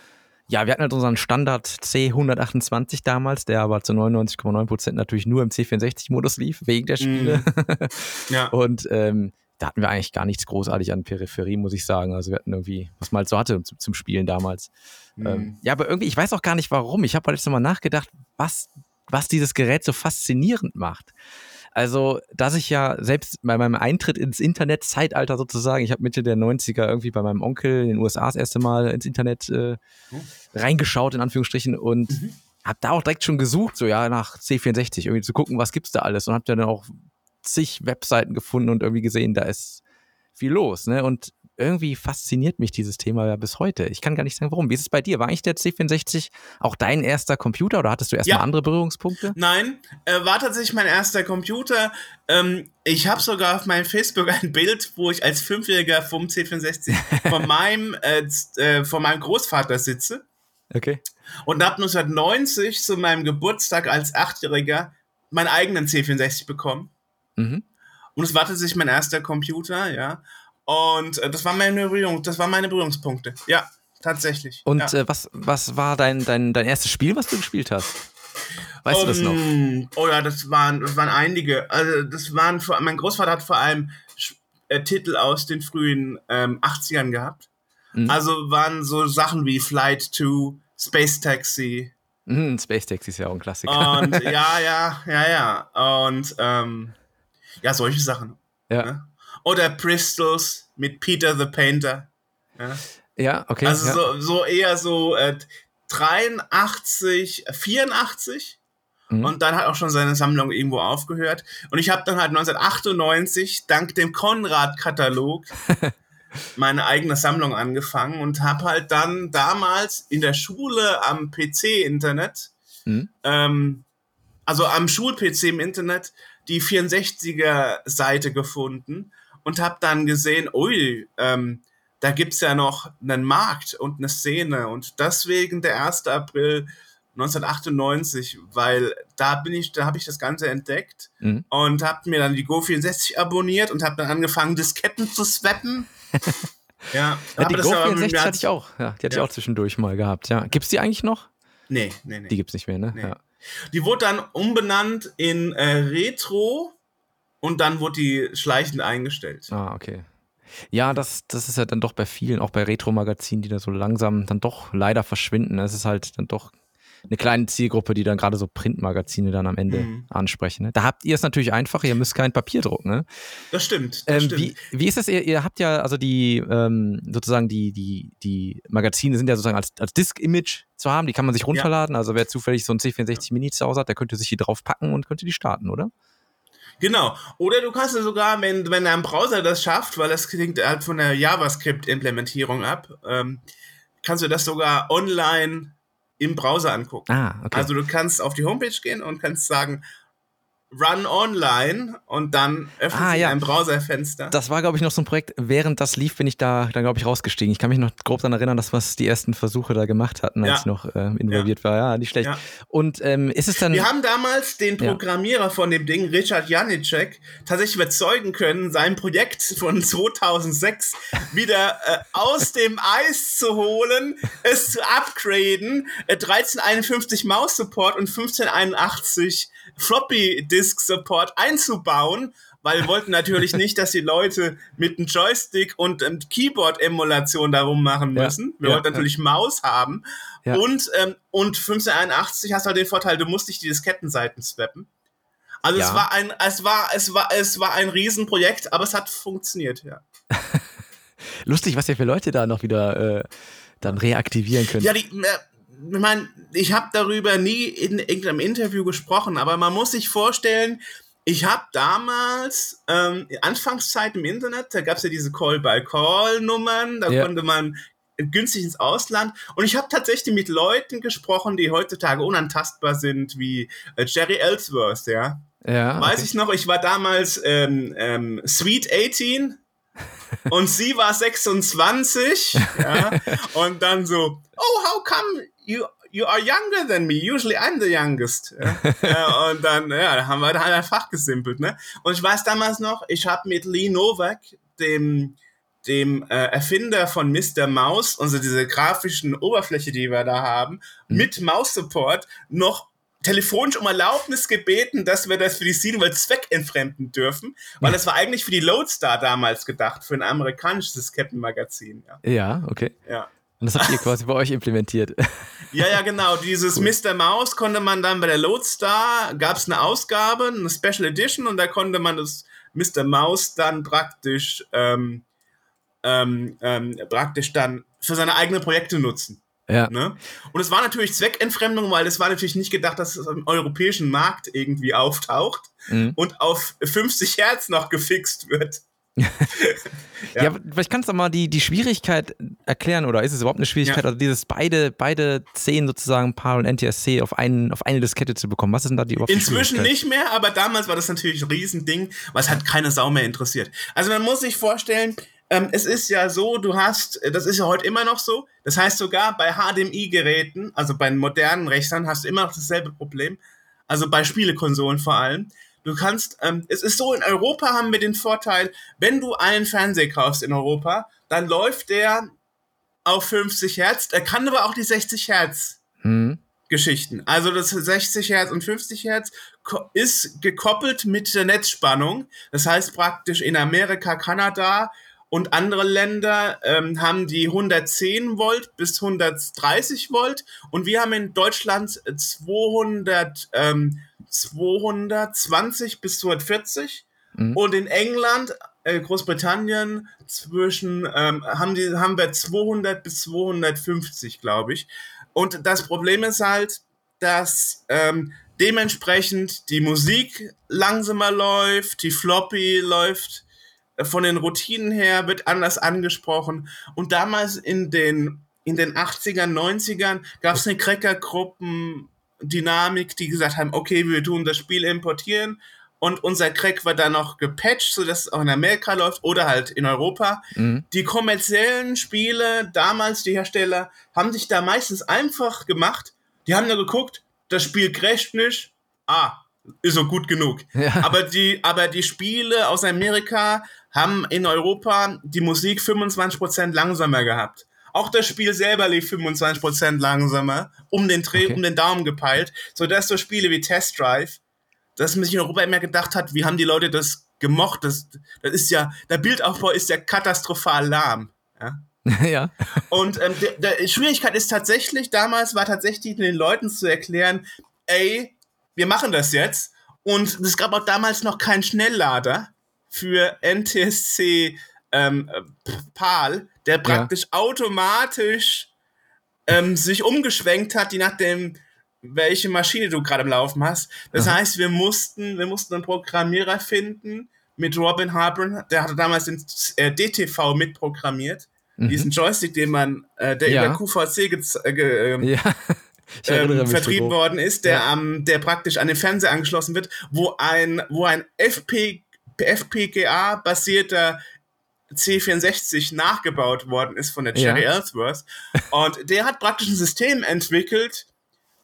ja, wir hatten halt unseren Standard C128 damals, der aber zu 99,9% natürlich nur im C64-Modus lief, wegen der Spiele. Mm. Ja. Und ähm, da hatten wir eigentlich gar nichts großartig an Peripherie, muss ich sagen. Also wir hatten irgendwie, was man halt so hatte zum, zum Spielen damals. Mm. Ähm, ja, aber irgendwie, ich weiß auch gar nicht warum. Ich habe halt jetzt nochmal nachgedacht, was, was dieses Gerät so faszinierend macht. Also, dass ich ja selbst bei meinem Eintritt ins Internet-Zeitalter sozusagen, ich habe Mitte der 90er irgendwie bei meinem Onkel in den USA das erste Mal ins Internet äh, oh. reingeschaut, in Anführungsstrichen, und mhm. habe da auch direkt schon gesucht, so ja, nach C64, irgendwie zu gucken, was gibt's da alles. Und habe dann auch zig Webseiten gefunden und irgendwie gesehen, da ist viel los. Ne? Und irgendwie fasziniert mich dieses Thema ja bis heute. Ich kann gar nicht sagen, warum. Wie ist es bei dir? War eigentlich der C64 auch dein erster Computer oder hattest du erstmal ja. andere Berührungspunkte? Nein, äh, war tatsächlich mein erster Computer. Ähm, ich habe sogar auf meinem Facebook ein Bild, wo ich als Fünfjähriger vom C64 von meinem, äh, äh, von meinem Großvater sitze. Okay. Und habe 1990 zu meinem Geburtstag als Achtjähriger meinen eigenen C64 bekommen. Mhm. Und es war tatsächlich mein erster Computer, ja. Und äh, das, war meine Berührung, das waren meine Berührungspunkte. Ja, tatsächlich. Und ja. äh, was, was war dein, dein, dein erstes Spiel, was du gespielt hast? Weißt um, du das noch? Ähm, oh ja, das waren, das waren einige. Also das waren vor, mein Großvater hat vor allem äh, Titel aus den frühen ähm, 80ern gehabt. Mhm. Also waren so Sachen wie Flight 2, Space Taxi. Mhm, Space Taxi ist ja auch ein Klassiker. Und ja, ja, ja, ja. Und ähm, ja, solche Sachen. Ja. Ne? Oder Pistols mit Peter the Painter. Ja, ja okay. Also ja. So, so eher so äh, 83, 84. Mhm. Und dann hat auch schon seine Sammlung irgendwo aufgehört. Und ich habe dann halt 1998 dank dem Konrad-Katalog meine eigene Sammlung angefangen und habe halt dann damals in der Schule am PC-Internet, mhm. ähm, also am Schul-PC im Internet, die 64er-Seite gefunden und habe dann gesehen, ui, ähm, da gibt's ja noch einen Markt und eine Szene und deswegen der 1. April 1998, weil da bin ich, da habe ich das Ganze entdeckt mhm. und habe mir dann die Go64 abonniert und habe dann angefangen, Disketten zu swappen. ja, ja die Go64 hatte ich auch. Ja, die hatte ja. ich auch zwischendurch mal gehabt. Ja, gibt's die eigentlich noch? Nee, nee, nee. Die gibt's nicht mehr, ne? Nee. Ja. Die wurde dann umbenannt in äh, Retro und dann wurde die schleichend eingestellt. Ah, okay. Ja, das, das ist ja dann doch bei vielen, auch bei Retro-Magazinen, die da so langsam dann doch leider verschwinden. Es ist halt dann doch eine kleine Zielgruppe, die dann gerade so Printmagazine dann am Ende mhm. ansprechen. Ne? Da habt ihr es natürlich einfach, ihr müsst kein Papier drucken. Ne? Das stimmt. Das ähm, stimmt. Wie, wie ist das? Ihr, ihr habt ja, also die, ähm, sozusagen die, die, die Magazine sind ja sozusagen als, als Disk-Image zu haben, die kann man sich runterladen. Ja. Also wer zufällig so ein C64 Mini zu Hause hat, der könnte sich die drauf packen und könnte die starten, oder? Genau. Oder du kannst ja sogar, wenn, wenn dein Browser das schafft, weil das klingt halt von der JavaScript-Implementierung ab, ähm, kannst du das sogar online im Browser angucken. Ah, okay. Also du kannst auf die Homepage gehen und kannst sagen, Run Online und dann öffnet Ah, sich ja. ein Browserfenster. Das war, glaube ich, noch so ein Projekt. Während das lief, bin ich da, dann glaube ich, rausgestiegen. Ich kann mich noch grob daran erinnern, dass wir die ersten Versuche da gemacht hatten, als Ja. ich noch äh, involviert war. Ja, nicht schlecht. Ja. Und ähm, ist es dann. Wir haben damals den Ja. Programmierer von dem Ding, Richard Janicek, tatsächlich überzeugen können, sein Projekt von 2006 wieder äh, aus dem Eis zu holen, es zu upgraden, äh, 1351 Maus-Support und 1581 Floppy-Disk-Support einzubauen, weil wir wollten natürlich nicht, dass die Leute mit einem Joystick und ähm, Keyboard-Emulation darum machen Ja. müssen. Wir Ja, wollten natürlich Maus haben. Ja. Und, ähm, und 1581 hast du halt den Vorteil, du musst nicht die Diskettenseiten swappen. Also Ja. es war ein, es war, es war, es war ein Riesenprojekt, aber es hat funktioniert, ja. Lustig, was ihr für Leute da noch wieder äh, dann reaktivieren könnt. Ja, die, äh, ich meine, ich habe darüber nie in irgendeinem Interview gesprochen, aber man muss sich vorstellen, ich habe damals, ähm, Anfangszeit im Internet, da gab es ja diese Call-by-Call-Nummern, da Ja. konnte man günstig ins Ausland und ich habe tatsächlich mit Leuten gesprochen, die heutzutage unantastbar sind, wie äh, Jerry Ellsworth, ja. ja Weiß okay. ich noch, ich war damals ähm, ähm, Sweet 18 und sie war 26, ja, und dann so, oh, how come you, you are younger than me? Usually I'm the youngest. Ja. ja, und dann, ja, haben wir da einfach gesimpelt, ne? Und ich weiß damals noch, ich habe mit Lee Novak, dem dem äh, Erfinder von Mr. Mouse, also diese grafischen Oberfläche, die wir da haben, mit Maus-Support noch telefonisch um Erlaubnis gebeten, dass wir das für die Seedwell zweckentfremden dürfen, weil das war eigentlich für die Lodestar damals gedacht, für ein amerikanisches Diskettenmagazin. Ja. Ja, okay. Ja. Und das habt ihr quasi bei euch implementiert. Ja, ja, genau. Dieses Mr. Mouse konnte man dann bei der Lodestar, gab es eine Ausgabe, eine Special Edition und da konnte man das Mr. Mouse dann praktisch, ähm, ähm, ähm, praktisch dann für seine eigenen Projekte nutzen. ja. Ne? Und es war natürlich Zweckentfremdung, weil es war natürlich nicht gedacht, dass es im europäischen Markt irgendwie auftaucht Mhm. und auf 50 Hertz noch gefixt wird. Ja, ja vielleicht kannst du mal die, die Schwierigkeit erklären, oder ist es überhaupt eine Schwierigkeit, Ja. also dieses beide, beide Szenen sozusagen, PAL und NTSC, auf, einen, auf eine Diskette zu bekommen? Was ist denn da die überhaupt Inzwischen nicht mehr, aber damals war das natürlich ein Riesending, was hat keine Sau mehr interessiert. Also man muss sich vorstellen, ähm, es ist ja so, du hast, äh, das ist ja heute immer noch so, das heißt sogar bei HDMI-Geräten, also bei modernen Rechnern, hast du immer noch dasselbe Problem, also bei Spielekonsolen vor allem. Du kannst, ähm, es ist so, in Europa haben wir den Vorteil, wenn du einen Fernseher kaufst in Europa, dann läuft der auf 50 Hertz, er kann aber auch die 60 Hertz Hm. Geschichten. Also das 60 Hertz und 50 Hertz ist gekoppelt mit der Netzspannung. Das heißt praktisch in Amerika, Kanada und andere Länder ähm, haben die 110 Volt bis 130 Volt und wir haben in Deutschland 200, ähm, 220 bis 240 Mhm. und in England, äh, Großbritannien zwischen ähm, haben die haben wir 200 bis 250, glaube ich. Und das Problem ist halt, dass ähm, dementsprechend die Musik langsamer läuft, die Floppy läuft äh, von den Routinen her, wird anders angesprochen. Und damals in den, in den 80ern, 90ern gab es eine Cracker-Gruppen-Dynamik, die gesagt haben, okay, wir tun das Spiel importieren und unser Crack wird dann noch gepatcht, sodass es auch in Amerika läuft oder halt in Europa. Mhm. Die kommerziellen Spiele, damals die Hersteller, haben sich da meistens einfach gemacht. Die haben nur geguckt, das Spiel crasht nicht. Ah, ist so gut genug. Ja. Aber die, aber die Spiele aus Amerika haben in Europa die Musik 25% langsamer gehabt. Auch das Spiel selber lief 25% langsamer, um den Dreh, Okay. um den Daumen gepeilt, sodass so Spiele wie Test Drive, dass man sich in Europa immer gedacht hat, wie haben die Leute das gemocht? Das, das ist ja, der Bildaufbau ist ja katastrophal lahm. Ja? ja. Und ähm, der Schwierigkeit ist tatsächlich, damals war tatsächlich den Leuten zu erklären, ey, wir machen das jetzt. Und es gab auch damals noch keinen Schnelllader für NTSC ähm, äh, PAL, der praktisch automatisch ähm, sich umgeschwenkt hat, je nachdem, welche Maschine du gerade im Laufen hast. Das Aha. heißt, wir mussten, wir mussten einen Programmierer finden mit Robin Harper, der hatte damals den äh, DTV mitprogrammiert. Mhm. Diesen Joystick, den man, äh, der Ja. über QVC äh, ähm, Ja. ähm, vertrieben worden ist, der ja. am, der praktisch an den Fernseher angeschlossen wird, wo ein, wo ein FP, FPGA basierter C64 nachgebaut worden ist von der Cherry ja. Ellsworth. Und der hat praktisch ein System entwickelt,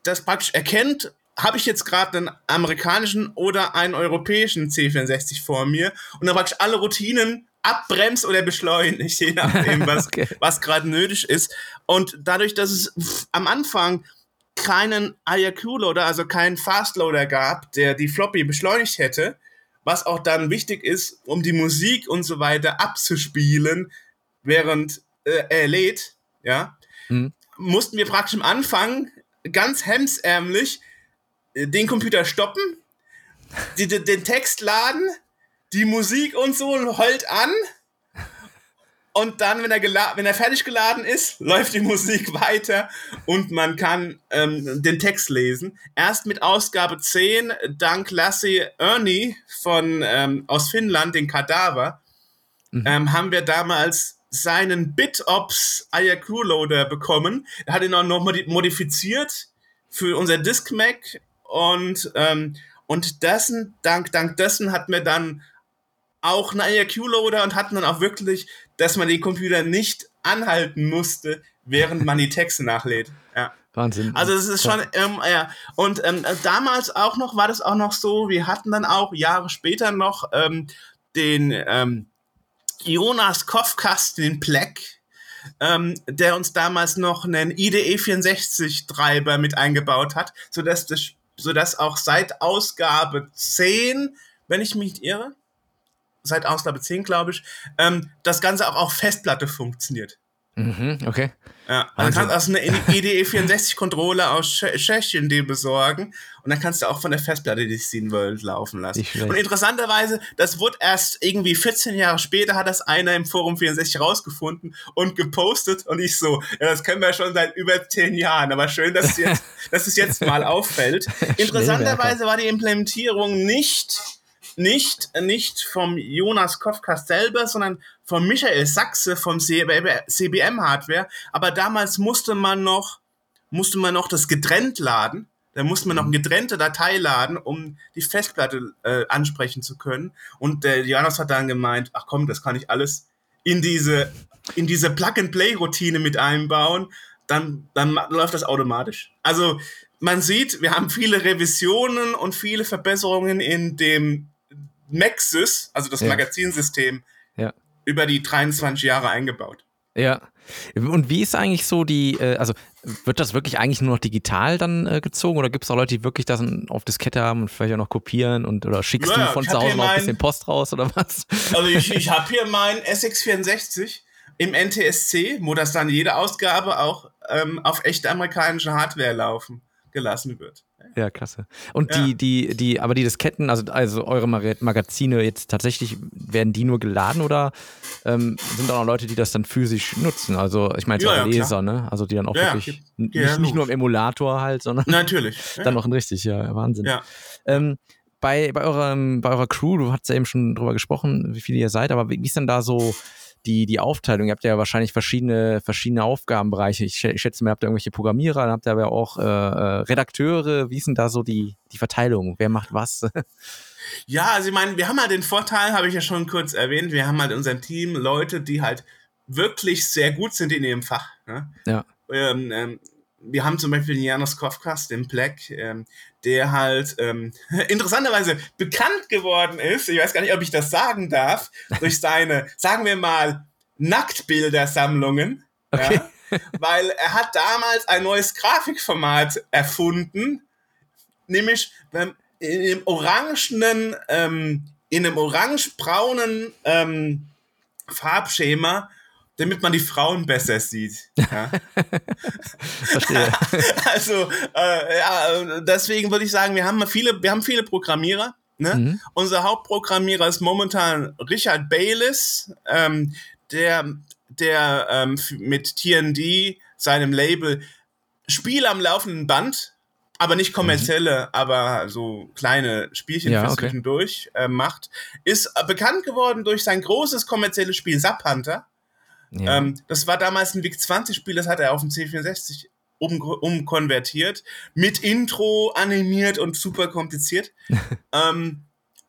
das praktisch erkennt, habe ich jetzt gerade einen amerikanischen oder einen europäischen C64 vor mir und dann praktisch alle Routinen abbremst oder beschleunigt, je nachdem, was, okay. was gerade nötig ist. Und dadurch, dass es am Anfang keinen IRQ-Loader, also keinen Fastloader gab, der die Floppy beschleunigt hätte, was auch dann wichtig ist, um die Musik und so weiter abzuspielen, während äh, er lädt, ja, mhm. mussten wir praktisch am Anfang ganz hemsärmlich äh, den Computer stoppen, die, den Text laden, die Musik und so heult an. Und dann, wenn er, wenn er fertig geladen ist, läuft die Musik weiter und man kann ähm, den Text lesen. Erst mit Ausgabe 10, dank Lassie Ernie von, ähm, aus Finnland, den Kadaver, mhm. ähm, haben wir damals seinen BitOps IRQ Loader bekommen. Er hat ihn auch noch modifiziert für unser Disk Mac und, ähm, und dessen, dank, dank dessen hat mir dann auch einen IRQ-Loader und hatten dann auch wirklich, dass man den Computer nicht anhalten musste, während man die Texte nachlädt. Ja. Wahnsinn. Also es ist schon, ähm, ja. Und ähm, damals auch noch, war das auch noch so, wir hatten dann auch Jahre später noch ähm, den ähm, Jonas Kofkast, den Pleck, ähm, der uns damals noch einen IDE 64 Treiber mit eingebaut hat, sodass das, sodass auch seit Ausgabe 10, wenn ich mich nicht irre, seit Ausgabe 10, glaube ich, ähm, das Ganze auch auf Festplatte funktioniert. Mhm, okay. Ja, also kannst also eine IDE 64 Controller aus Tschechien dir besorgen und dann kannst du auch von der Festplatte die Scene World laufen lassen. Und interessanterweise, das wurde erst irgendwie 14 Jahre später hat das einer im Forum 64 rausgefunden und gepostet und ich so, ja, das können wir schon seit über 10 Jahren, aber schön, dass es jetzt, dass es jetzt mal auffällt. Interessanterweise war die Implementierung nicht nicht, nicht vom Jonas Kofka selber, sondern von Michael Sachse vom CBM Hardware. Aber damals musste man noch, musste man noch das getrennt laden. Da musste man noch eine getrennte Datei laden, um die Festplatte äh, ansprechen zu können. Und der Jonas hat dann gemeint, ach komm, das kann ich alles in diese, in diese Plug-and-Play-Routine mit einbauen. Dann, dann läuft das automatisch. Also man sieht, wir haben viele Revisionen und viele Verbesserungen in dem Maxis, also das ja. Magazinsystem, ja. über die 23 Jahre eingebaut. Ja. Und wie ist eigentlich so die, äh, also wird das wirklich eigentlich nur noch digital dann äh, gezogen oder gibt es auch Leute, die wirklich das auf Diskette haben und vielleicht auch noch kopieren und oder schickst ja, du von zu Hause noch ein bisschen Post raus oder was? Also ich, ich habe hier mein SX64 im NTSC, wo das dann jede Ausgabe auch ähm, auf echte amerikanische Hardware laufen gelassen wird. Ja, klasse. Und ja. die, die, die, aber die Disketten, also, also eure Magazine jetzt tatsächlich, werden die nur geladen oder ähm, sind da noch Leute, die das dann physisch nutzen? Also ich meine, ja, ja, Leser, ne? Also die dann auch ja, wirklich nicht, nicht, nur im Emulator halt, sondern natürlich dann noch ein richtig, ja, Wahnsinn. Ja. Ähm, bei, bei, eurem, bei eurer Crew, du hast ja eben schon drüber gesprochen, wie viele ihr seid, aber wie ist denn da so die, die Aufteilung? Ihr habt ja wahrscheinlich verschiedene, verschiedene Aufgabenbereiche. Ich, ich schätze mal, ihr habt ihr irgendwelche Programmierer, dann habt ihr aber auch äh, äh, Redakteure. Wie ist denn da so die, die Verteilung? Wer macht was? ja, also ich meine, wir haben halt den Vorteil, habe ich ja schon kurz erwähnt, wir haben halt in unserem Team Leute, die halt wirklich sehr gut sind in ihrem Fach. Ne? Ja. Ähm, ähm, wir haben zum Beispiel den Janos Kofkas, den Black, ähm, der halt ähm, interessanterweise bekannt geworden ist, ich weiß gar nicht, ob ich das sagen darf, durch seine, sagen wir mal, Nacktbildersammlungen. Okay. Ja, weil er hat damals ein neues Grafikformat erfunden, nämlich ähm, in dem orangenen, ähm, in einem orange-braunen ähm, Farbschema damit man die Frauen besser sieht. Ja. Verstehe. also, äh, ja, deswegen würde ich sagen, wir haben viele, wir haben viele Programmierer. Ne? Mhm. Unser Hauptprogrammierer ist momentan Richard Bayliss, ähm, der, der ähm, mit TND, seinem Label, Spiel am laufenden Band, aber nicht kommerzielle, mhm. aber so kleine Spielchen ja, für okay. zwischendurch äh, macht, ist bekannt geworden durch sein großes kommerzielles Spiel Sub Hunter. Ja. Ähm, das war damals ein VIC-20-Spiel, das hat er auf dem C64 um, umkonvertiert, mit Intro animiert und super kompliziert. ähm,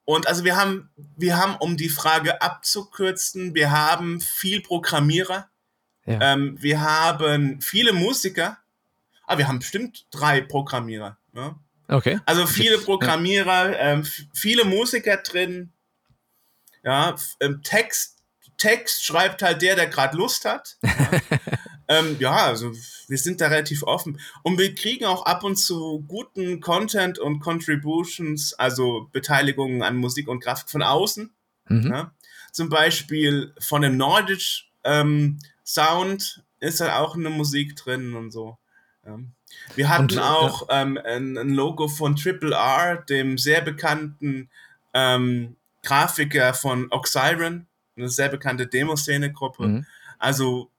und also wir haben, wir haben, um die Frage abzukürzen, wir haben viel Programmierer, ja. ähm, wir haben viele Musiker, aber ah, wir haben bestimmt drei Programmierer. Ne? Okay. Also viele Programmierer, ähm, viele Musiker drin, ja, ähm, Text, Text schreibt halt der, der gerade Lust hat. Ja. ähm, ja, also wir sind da relativ offen. Und wir kriegen auch ab und zu guten Content und Contributions, also Beteiligungen an Musik und Grafik von außen. Mhm. Ja. Zum Beispiel von dem Nordic ähm, Sound ist da auch eine Musik drin und so. Ja. Wir hatten und, auch ja. ähm, ein, ein, Logo von Triple R, dem sehr bekannten ähm, Grafiker von Oxiron, eine sehr bekannte Demoszene-Gruppe. Mhm. Also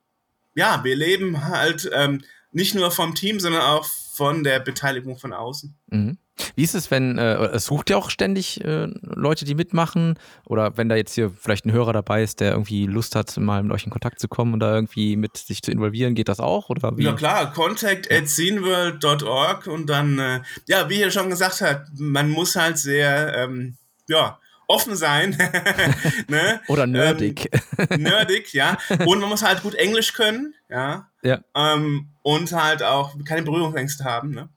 ja, wir leben halt ähm, nicht nur vom Team, sondern auch von der Beteiligung von außen. Mhm. Wie ist es, wenn, äh, es sucht ja auch ständig äh, Leute, die mitmachen? Oder wenn da jetzt hier vielleicht ein Hörer dabei ist, der irgendwie Lust hat, mal mit euch in Kontakt zu kommen oder irgendwie mit sich zu involvieren, geht das auch? Oder wie? Ja klar, contact at sceneworld.org und dann, äh, ja, wie ihr schon gesagt habt, man muss halt sehr, ähm, ja, offen sein. ne? Oder nerdig. Ähm, nerdig, ja. Und man muss halt gut Englisch können, ja. ja. Ähm, und halt auch keine Berührungsängste haben, ne?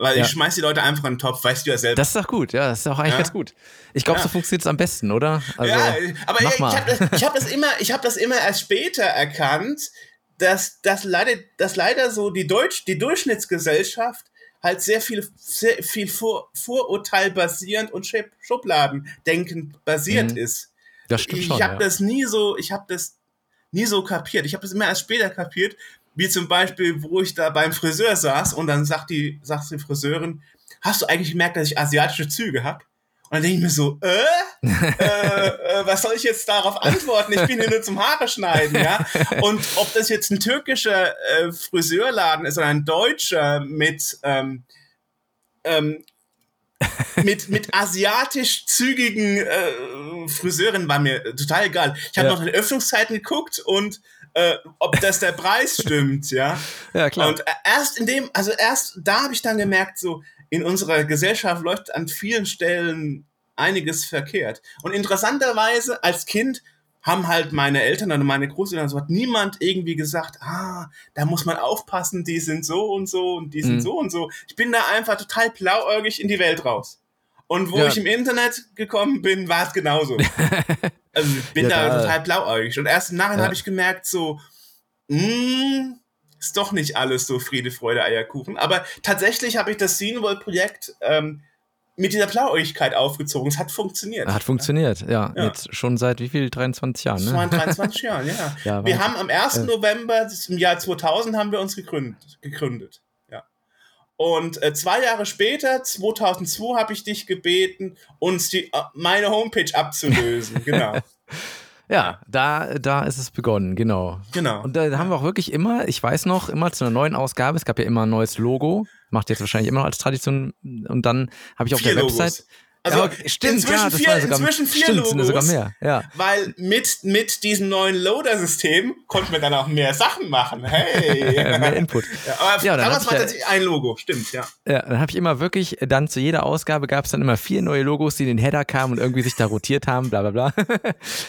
Weil ja. ich schmeiß die Leute einfach in den Topf, weißt du ja selber. Das ist doch gut, ja, das ist auch eigentlich ja. ganz gut. Ich glaube, ja. so funktioniert es am besten, oder? Also, ja, aber ich, ich habe das, hab das, immer, ich hab das immer erst später erkannt, dass, dass, leider, dass leider so die, Deutsch, die Durchschnittsgesellschaft halt sehr viel, sehr viel Vor Vorurteil basierend und Schubladendenkend basiert mhm. ist. Das stimmt schon. Ich habe ja. das nie so, ich habe das nie so kapiert. Ich habe das immer erst später kapiert, wie zum Beispiel, wo ich da beim Friseur saß und dann sagt die, sagt die Friseurin, hast du eigentlich gemerkt, dass ich asiatische Züge habe? Und dann denke ich mir so, äh? äh, äh, was soll ich jetzt darauf antworten? Ich bin hier nur zum Haare schneiden, ja. Und ob das jetzt ein türkischer äh, Friseurladen ist oder ein deutscher mit ähm, ähm, mit, mit asiatisch zügigen äh, Friseuren war mir total egal. Ich habe ja. noch die Öffnungszeiten geguckt und äh, ob das der Preis stimmt, ja. Ja, klar. Und erst in dem, also erst da habe ich dann gemerkt, so, in unserer Gesellschaft läuft an vielen Stellen einiges verkehrt. Und interessanterweise als Kind haben halt meine Eltern oder meine Großeltern so hat niemand irgendwie gesagt, ah, da muss man aufpassen, die sind so und so und die sind mhm. so und so. Ich bin da einfach total blauäugig in die Welt raus. Und wo ja. ich im Internet gekommen bin, war es genauso. also ich bin ja, da total blauäugig. Und erst im Nachhinein ja. habe ich gemerkt, so, mh, hm, ist doch nicht alles so Friede, Freude, Eierkuchen. Aber tatsächlich habe ich das Scene World Projekt ähm, mit dieser Blauäugigkeit aufgezogen. Es hat funktioniert. Hat funktioniert, ja. ja. Jetzt schon seit wie viel? 23 Jahren, ne? 23 Jahren, ja. ja wir haben am 1. Äh. November im Jahr 2000 haben wir uns gegründet. gegründet. Ja. Und äh, zwei Jahre später, 2002, habe ich dich gebeten, uns die, äh, meine Homepage abzulösen. genau. Ja, da, da ist es begonnen, genau. Genau. Und da haben wir auch wirklich immer, ich weiß noch, immer zu einer neuen Ausgabe, es gab ja immer ein neues Logo, macht jetzt wahrscheinlich immer noch als Tradition. Und dann habe ich auf Vier der Website. Also ja, stimmt, inzwischen ja, vier, sogar, inzwischen vier stimmt, Logos, sogar mehr, ja. weil mit, mit diesem neuen Loader-System konnten wir dann auch mehr Sachen machen. Hey! mehr Input. Ja, aber ja, damals war tatsächlich ein Logo, stimmt, ja. Ja, dann habe ich immer wirklich, dann zu jeder Ausgabe gab es dann immer vier neue Logos, die in den Header kamen und irgendwie sich da rotiert haben, bla bla bla.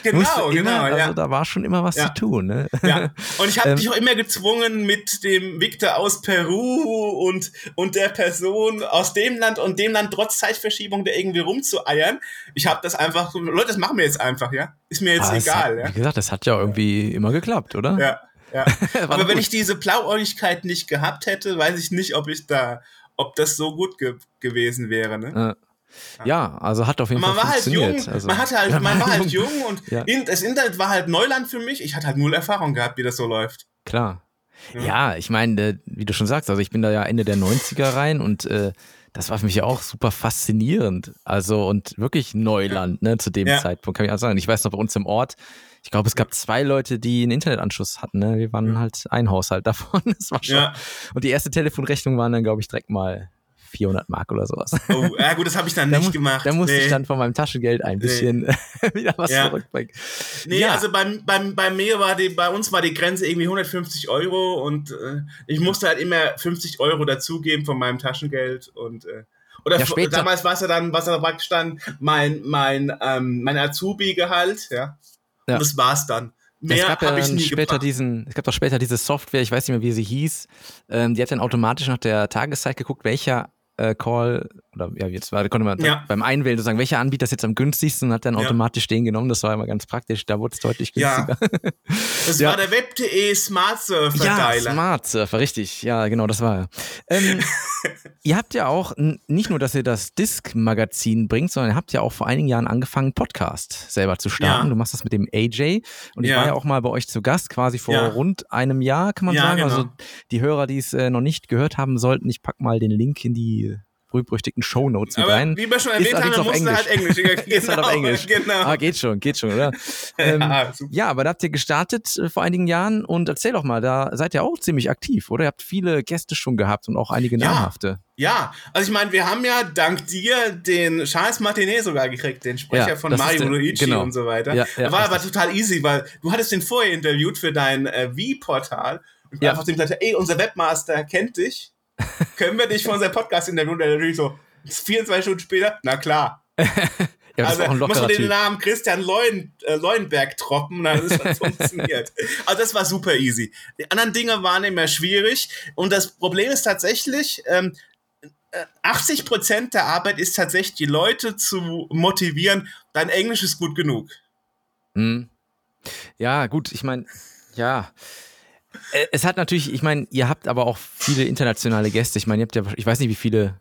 Genau, immer, genau. Also ja. da war schon immer was zu tun. Ne? Ja, und ich habe ähm, dich auch immer gezwungen mit dem Victor aus Peru und, und der Person aus dem Land und dem Land trotz Zeitverschiebung da irgendwie rumzueiern ich habe das einfach, Leute, das machen wir jetzt einfach, ja. Ist mir jetzt ah, egal. Hat, ja? Wie gesagt, das hat ja irgendwie immer geklappt, oder? Ja. Ja. Aber wenn ich diese Blauäugigkeit nicht gehabt hätte, weiß ich nicht, ob ich da, ob das so gut ge gewesen wäre. Ne? Ja. ja. also hat auf jeden man Fall war halt jung, also, man hatte halt, ja, man war halt jung und ja. in, das Internet war halt Neuland für mich. Ich hatte halt null Erfahrung gehabt, wie das so läuft. Klar. Ja, ja ich meine, äh, wie du schon sagst, also ich bin da ja Ende der 90er rein und äh, das war für mich auch super faszinierend. Also und wirklich Neuland, ne, zu dem ja. Zeitpunkt, kann ich auch sagen. Ich weiß noch bei uns im Ort, ich glaube, es gab zwei Leute, die einen Internetanschluss hatten. Ne? Wir waren halt ein Haushalt davon. Das war schon. Ja. Und die erste Telefonrechnung waren dann, glaube ich, direkt mal 400 Mark oder sowas. Oh, ja gut, das habe ich dann Da, nicht muss, gemacht. da musste nee. ich dann von meinem Taschengeld ein bisschen wieder was Ja. zurückbringen. Nee, Ja. also beim, beim, bei mir war die, bei uns war die Grenze irgendwie 150 Euro und äh, ich musste halt immer 50 Euro dazugeben von meinem Taschengeld und äh, oder Ja, später- damals war es ja dann, was da praktisch dann mein, mein, ähm, mein Azubi-Gehalt, ja. Ja. Und das war's dann. es Mehr gab ja habe ich dann nie später gebracht. diesen, es gab doch später diese Software, ich weiß nicht mehr, wie sie hieß, ähm, die hat dann automatisch nach der Tageszeit geguckt, welcher Call, oder ja, jetzt war, konnte man Ja. beim Einwählen sozusagen, welcher Anbieter ist jetzt am günstigsten und hat dann Ja. automatisch den genommen. Das war immer ganz praktisch, da wurde es deutlich Ja. günstiger. Das Ja. war der Web.de Smart Surfer Ja, Geiler. Smart Surfer, richtig. Ja, genau, das war er. Ähm, ihr habt ja auch, nicht nur, dass ihr das Disk-Magazin bringt, sondern ihr habt ja auch vor einigen Jahren angefangen, Podcast selber zu starten. Du machst das mit dem AJ und ich war ja auch mal bei euch zu Gast, quasi vor rund einem Jahr, kann man sagen. genau. Also die Hörer, die es äh, noch nicht gehört haben sollten, ich pack mal den Link in die berühmt-berüchtigten Shownotes mit rein. wie wir schon erwähnt haben, allerdings wir auf mussten halt Englisch. Ist halt auf Englisch. Genau. Ah, geht schon, geht schon, oder? ähm, ja, ja, aber da habt ihr gestartet äh, vor einigen Jahren und erzähl doch mal, da seid ihr auch ziemlich aktiv, oder? Ihr habt viele Gäste schon gehabt und auch einige namhafte. Ja, also ich meine, wir haben ja dank dir den Charles Martinet sogar gekriegt, den Sprecher Ja, von Mario Luigi genau. und so weiter. Ja, ja, war aber total easy, weil du hattest den vorher interviewt für dein äh, Wie-Portal und Ja. einfach dem gesagt, ey, unser Webmaster kennt dich, können wir dich für unser Podcast interviewen? Und der natürlich so, 24 Stunden später, na klar. Ja, also ist auch ein muss lockerer man den. Namen Christian Leuen, äh, Leuenberg droppen, dann ist das funktioniert. Also das war super easy. Die anderen Dinge waren immer schwierig und das Problem ist tatsächlich, ähm, äh, 80 Prozent der Arbeit ist tatsächlich, die Leute zu motivieren, dein Englisch ist gut genug. Hm. Ja, gut, ich meine, ja. Äh, Es hat natürlich, ich meine, ihr habt aber auch viele internationale Gäste. Ich meine, ihr habt ja, ich weiß nicht, wie viele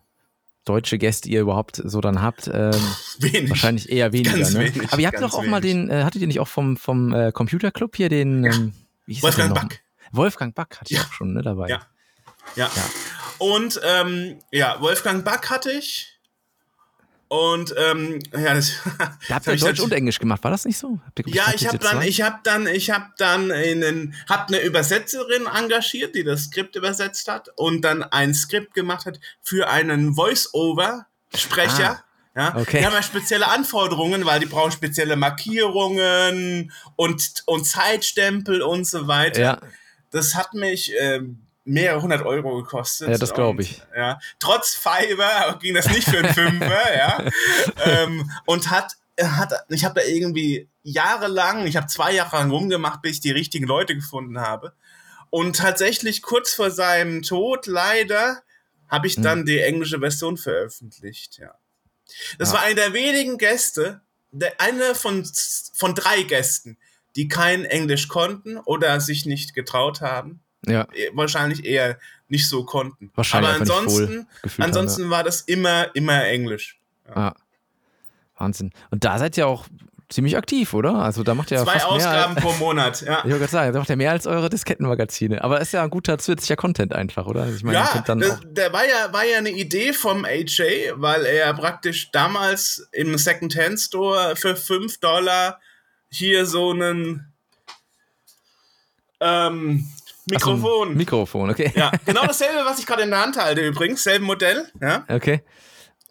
deutsche Gäste ihr überhaupt so dann habt. Ähm, Wenig. wahrscheinlich eher weniger, Ganz ne? wenig, aber ihr habt doch auch mal wenig. den, äh, hattet ihr nicht auch vom, vom äh, Computerclub hier den, ähm, wie hieß Wolfgang? Back. Wolfgang Back hatte ich Ja. auch schon ne, dabei. Ja. Ja. Und ähm, ja, Wolfgang Back hatte ich. Und ähm, ja, das, Da habt hab ihr ich Deutsch und Englisch gemacht, war das nicht so? Habt ihr, Ja, ich habe dann, ich habe dann, ich habe dann einen, hab eine Übersetzerin engagiert, die das Skript übersetzt hat und dann ein Skript gemacht hat für einen Voice-Over-Sprecher. Ja, Ah, okay. Die haben ja spezielle Anforderungen, weil die brauchen spezielle Markierungen und, und Zeitstempel und so weiter. ja, Das hat mich ähm, mehrere hundert Euro gekostet. Ja, das glaub Und, ich. Ja, trotz Fiverr ging das nicht für einen Fünfer, ja. Ähm, und hat, hat ich habe da irgendwie jahrelang, ich habe zwei Jahre lang rumgemacht, bis ich die richtigen Leute gefunden habe. Und tatsächlich kurz vor seinem Tod leider habe ich Hm. dann die englische Version veröffentlicht, ja. Das Ja. war einer der wenigen Gäste, der eine von, von drei Gästen, die kein Englisch konnten oder sich nicht getraut haben. Ja. Eh, Wahrscheinlich eher nicht so konnten. Wahrscheinlich Aber ansonsten, gefühlt haben, ansonsten war das immer, immer Englisch. Ah, Wahnsinn. Und da seid ihr auch ziemlich aktiv, oder? Also da macht ihr ja Zwei fast Ausgaben mehr. pro Monat, ja. Ich wollte gerade sagen, da macht ihr mehr als eure Diskettenmagazine. Aber ist ja ein guter zusätzlicher Content einfach, oder? Also Ich meine, Ja, das, der war ja, war ja eine Idee vom AJ, weil er praktisch damals im Second-Hand-Store für 5 Dollar hier so einen ähm, Ach so, Mikrofon. Mikrofon, okay. ja, genau dasselbe, was ich gerade in der Hand halte übrigens, selben Modell. Ja, Okay.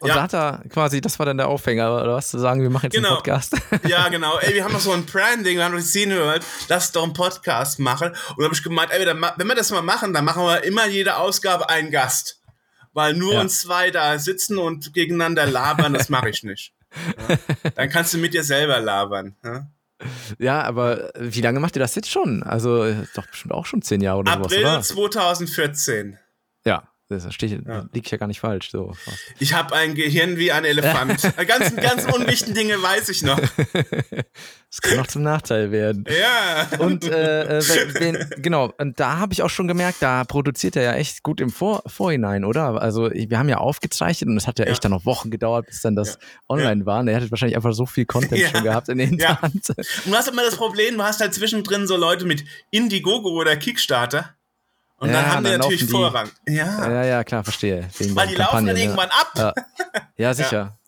Und Ja. da hat er quasi, das war dann der Aufhänger, oder was zu sagen, wir machen jetzt einen Genau. Podcast. ja genau. Ey, wir haben noch so ein Branding, wir haben noch die Szene gehört, lass doch einen Podcast machen. Und da habe ich gemeint, ey, dann wenn wir das mal machen, dann machen wir immer jede Ausgabe einen Gast. Weil nur Ja. uns zwei da sitzen und gegeneinander labern, das mache ich nicht. Ja. Dann kannst du mit dir selber labern. Ja. Ja, aber wie lange macht ihr das jetzt schon? Also doch bestimmt auch schon zehn Jahre oder April sowas, oder? 2014. Das steht, Ja. liegt ja gar nicht falsch. So. Ich habe ein Gehirn wie ein Elefant. Ganzen, ganz unwichtigen Dinge weiß ich noch. Das kann auch zum Nachteil werden. Ja. Und äh, äh, wenn, genau, und da habe ich auch schon gemerkt, da produziert er ja echt gut im Vor Vorhinein, oder? Also wir haben ja aufgezeichnet und es hat ja, Ja. echt dann noch Wochen gedauert, bis dann das Ja. online war. Und er hatte wahrscheinlich einfach so viel Content schon gehabt in der Ja. Hinterhand. Und du hast immer das Problem, du hast halt zwischendrin so Leute mit Indiegogo oder Kickstarter. Und Ja, dann haben die dann natürlich laufen die- Vorrang. Ja. Ja, ja, klar, verstehe. Wegen Weil die laufen Kampagne, dann ne? irgendwann ab. Ja. ja, sicher.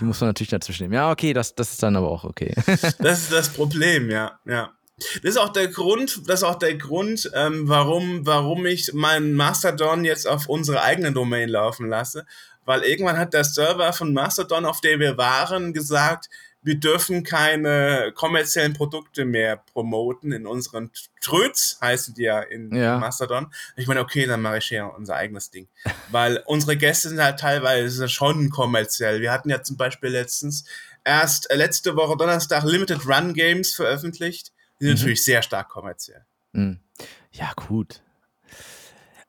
Die muss man natürlich dazwischen nehmen. Ja, okay, das, das ist dann aber auch okay. Das ist das Problem, ja. ja. Das ist auch der Grund, das ist auch der Grund, ähm, warum, warum ich meinen Mastodon jetzt auf unsere eigene Domain laufen lasse. Weil irgendwann hat der Server von Mastodon, auf dem wir waren, gesagt, wir dürfen keine kommerziellen Produkte mehr promoten in unseren Tröts, heißen die ja in ja. Mastodon. Ich meine, okay, dann mache ich ja unser eigenes Ding. Weil unsere Gäste sind halt teilweise schon kommerziell. Wir hatten ja zum Beispiel letztens erst äh, letzte Woche Donnerstag Limited Run Games veröffentlicht. Die sind mhm. natürlich sehr stark kommerziell. Mhm. Ja, gut.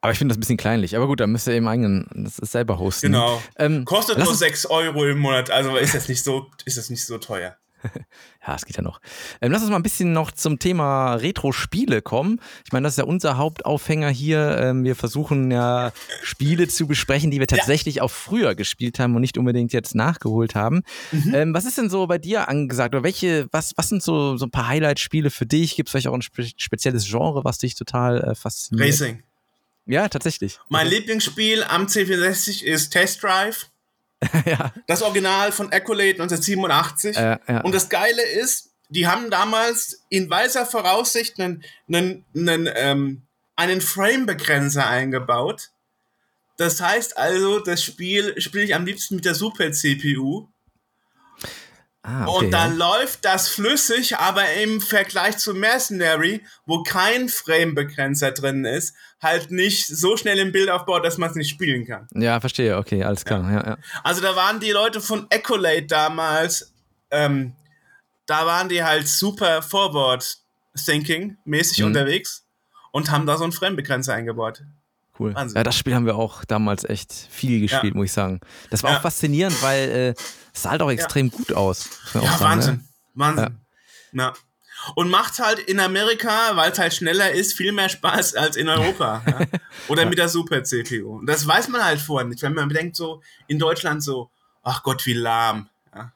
Aber ich finde das ein bisschen kleinlich. Aber gut, dann müsst ihr eben eigenen, das ist selber hosten. Genau. Ähm, Kostet nur 6 Euro im Monat, also ist das nicht so, ist das nicht so teuer. ja, es geht ja noch. Ähm, lass uns mal ein bisschen noch zum Thema Retro-Spiele kommen. Ich meine, das ist ja unser Hauptaufhänger hier. Ähm, wir versuchen ja Spiele zu besprechen, die wir tatsächlich ja. auch früher gespielt haben und nicht unbedingt jetzt nachgeholt haben. Mhm. Ähm, was ist denn so bei dir angesagt? Oder welche, was, was sind so, so ein paar Highlight-Spiele für dich? Gibt es vielleicht auch ein spe spezielles Genre, was dich total äh, fasziniert? Racing. Ja, tatsächlich. Mein Lieblingsspiel am C64 ist Test Drive. ja. Das Original von Accolade 1987. Äh, ja. Und das Geile ist, die haben damals in weißer Voraussicht einen, einen, einen, ähm, einen Frame-Begrenzer eingebaut. Das heißt also, das Spiel spiele ich am liebsten mit der Super-CPU. Ah, okay, und dann ja. läuft das flüssig, aber im Vergleich zu Mercenary, wo kein Frame-Begrenzer drin ist, halt nicht so schnell im Bild aufbaut, dass man es nicht spielen kann. Ja, verstehe, okay, alles klar. Ja. Ja, ja. Also da waren die Leute von Accolade damals, ähm, da waren die halt super Forward-Thinking-mäßig mhm. unterwegs und haben da so einen Frame-Begrenzer eingebaut. Cool. Wahnsinn. Ja, das Spiel haben wir auch damals echt viel gespielt, muss ich sagen. Das war auch faszinierend, weil äh, sah halt auch extrem gut aus. Ja, sagen, Wahnsinn. Ne? Wahnsinn. Ja. Und macht halt in Amerika, weil es halt schneller ist, viel mehr Spaß als in Europa. ja? Oder mit der Super-CPU. Und das weiß man halt vorher nicht, wenn man bedenkt, so in Deutschland so, ach Gott, wie lahm. Ja,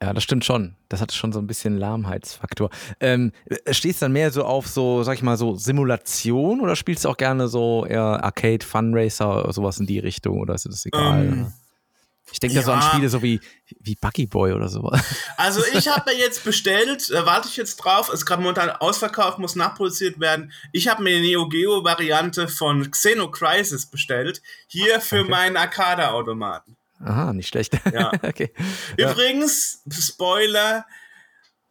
ja das stimmt schon. Das hat schon so ein bisschen Lahmheitsfaktor. Ähm, stehst du dann mehr so auf so, sag ich mal, so Simulation oder spielst du auch gerne so eher Arcade, Fun Racer oder sowas in die Richtung oder ist das egal? Ähm, ich denke ja. da so an Spiele so wie, wie Buggy Boy oder so. Also ich habe mir jetzt bestellt, äh, warte ich jetzt drauf, ist gerade momentan ausverkauft, muss nachproduziert werden. Ich habe mir eine Neo Geo Variante von Xeno Crisis bestellt, hier für okay. meinen Arcade-Automaten. Aha, nicht schlecht. Ja. okay. Übrigens, Spoiler,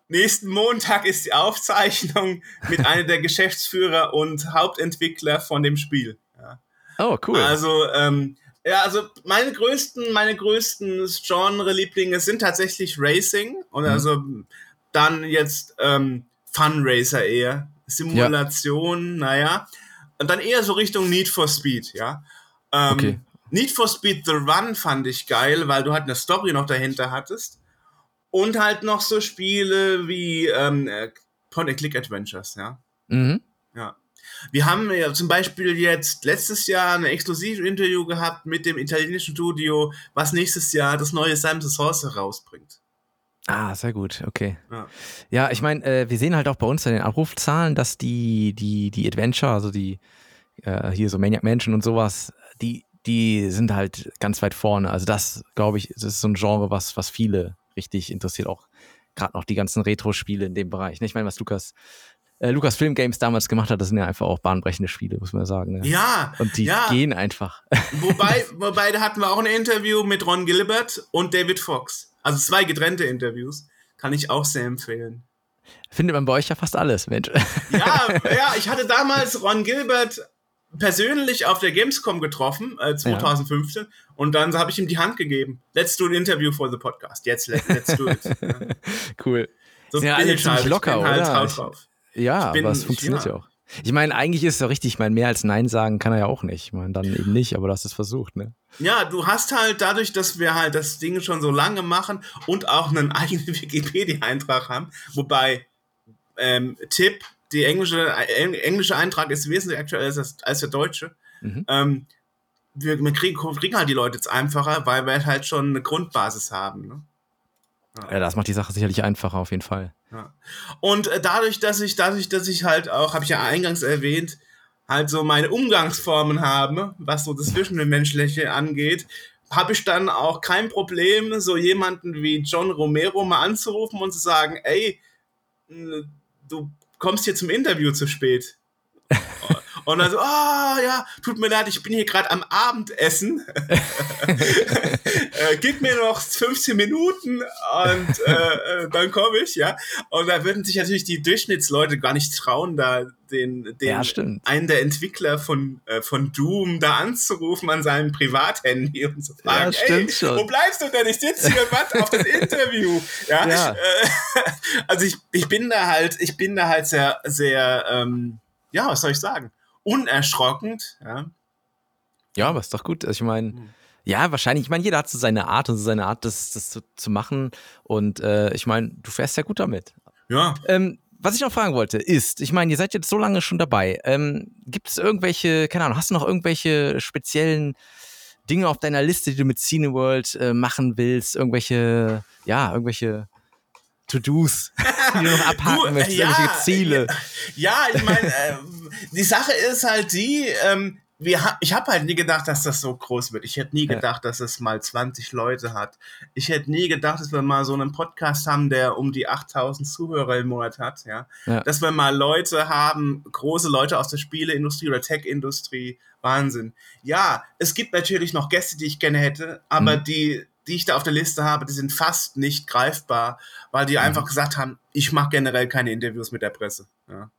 nächsten Montag ist die Aufzeichnung mit einem der Geschäftsführer und Hauptentwickler von dem Spiel. Ja. Oh, cool. Also, ähm, ja, also meine größten, meine größten Genre-Lieblinge sind tatsächlich Racing und mhm. also dann jetzt ähm, Fun Racer eher. Simulation, ja. naja. Und dann eher so Richtung Need for Speed, ja. Ähm, okay. Need for Speed The Run fand ich geil, weil du halt eine Story noch dahinter hattest. Und halt noch so Spiele wie ähm, äh, Point-and-Click-Adventures, ja. Mhm. Wir haben ja zum Beispiel jetzt letztes Jahr ein Exklusivinterview gehabt mit dem italienischen Studio, was nächstes Jahr das neue Simon Source rausbringt. Ah, sehr gut, okay. Ja, ja ich meine, äh, wir sehen halt auch bei uns in den Abrufzahlen, dass die, die, die Adventure, also die äh, hier so Maniac Mansion und sowas, die, die sind halt ganz weit vorne. Also das, glaube ich, das ist so ein Genre, was, was viele richtig interessiert, auch gerade noch die ganzen Retro-Spiele in dem Bereich. Ich meine, was Lukas äh, Lukas Film Games damals gemacht hat, das sind ja einfach auch bahnbrechende Spiele, muss man sagen. Ne? Ja. Und die ja. gehen einfach. Wobei, wobei, da hatten wir auch ein Interview mit Ron Gilbert und David Fox. Also zwei getrennte Interviews. Kann ich auch sehr empfehlen. Findet man bei euch ja fast alles, Mensch. Ja, ja, ich hatte damals Ron Gilbert persönlich auf der Gamescom getroffen, äh, 2015, ja. und dann habe ich ihm die Hand gegeben. Let's do an interview for the podcast. Jetzt, let, let's do it. Cool. So sind ja alle ziemlich halt, locker, halt oder? Drauf. Ja, bin, aber es funktioniert ja. auch. Ich meine, eigentlich ist es ja richtig, ich meine, mehr als Nein sagen kann er ja auch nicht. Ich meine, dann eben nicht, aber du hast es versucht, ne? Ja, du hast halt dadurch, dass wir halt das Ding schon so lange machen und auch einen eigenen Wikipedia-Eintrag haben, wobei ähm, Tipp, die englische, äh, englische Eintrag ist wesentlich aktueller als, als der deutsche. Mhm. Ähm, wir, wir kriegen, kriegen, halt die Leute jetzt einfacher, weil wir halt schon eine Grundbasis haben. Ne? Ja. das macht die Sache sicherlich einfacher auf jeden Fall. Ja. Und äh, dadurch, dass ich, dadurch, dass ich halt auch, habe ich ja eingangs erwähnt, halt so meine Umgangsformen habe, was so das Zwischenmenschliche angeht, habe ich dann auch kein Problem, so jemanden wie John Romero mal anzurufen und zu sagen, ey, du kommst hier zum Interview zu spät. Und dann so, oh ja, tut mir leid, ich bin hier gerade am Abendessen. äh, gib mir noch 15 Minuten und äh, äh, dann komme ich, ja. Und da würden sich natürlich die Durchschnittsleute gar nicht trauen, da den, den Ja, einen der Entwickler von, äh, von Doom da anzurufen an seinem Privathandy und zu fragen, Ja, stimmt ey, schon. wo bleibst du denn? Ich sitze hier und warte auf das Interview. Ja, Ja. Äh, also ich, ich bin da halt, ich bin da halt sehr, sehr, ähm, ja, was soll ich sagen? Unerschrockend, ja. Ja, aber ist doch gut. Also ich meine, Hm. ja, wahrscheinlich, ich meine, jeder hat so seine Art und so seine Art, das, das zu, zu machen. Und äh, ich meine, du fährst ja gut damit. Ja, Ähm, was ich noch fragen wollte, ist, ich meine, ihr seid jetzt so lange schon dabei. Ähm, Gibt es irgendwelche, keine Ahnung, hast du noch irgendwelche speziellen Dinge auf deiner Liste, die du mit Cineworld äh, machen willst? Irgendwelche, ja, irgendwelche To-Dos, die du noch abhaken möchtest, ja, irgendwelche Ziele? ja, ich meine, äh, die Sache ist halt die, ähm, wir ich habe halt nie gedacht, dass das so groß wird. Ich hätte nie Ja. gedacht, dass es mal 20 Leute hat. Ich hätte nie gedacht, dass wir mal so einen Podcast haben, der um die 8000 Zuhörer im Monat hat. Ja? Ja. Dass wir mal Leute haben, große Leute aus der Spieleindustrie oder Tech-Industrie. Wahnsinn. Ja, es gibt natürlich noch Gäste, die ich gerne hätte, aber Mhm. die, die ich da auf der Liste habe, die sind fast nicht greifbar, weil die einfach gesagt haben, ich mache generell keine Interviews mit der Presse. Ja.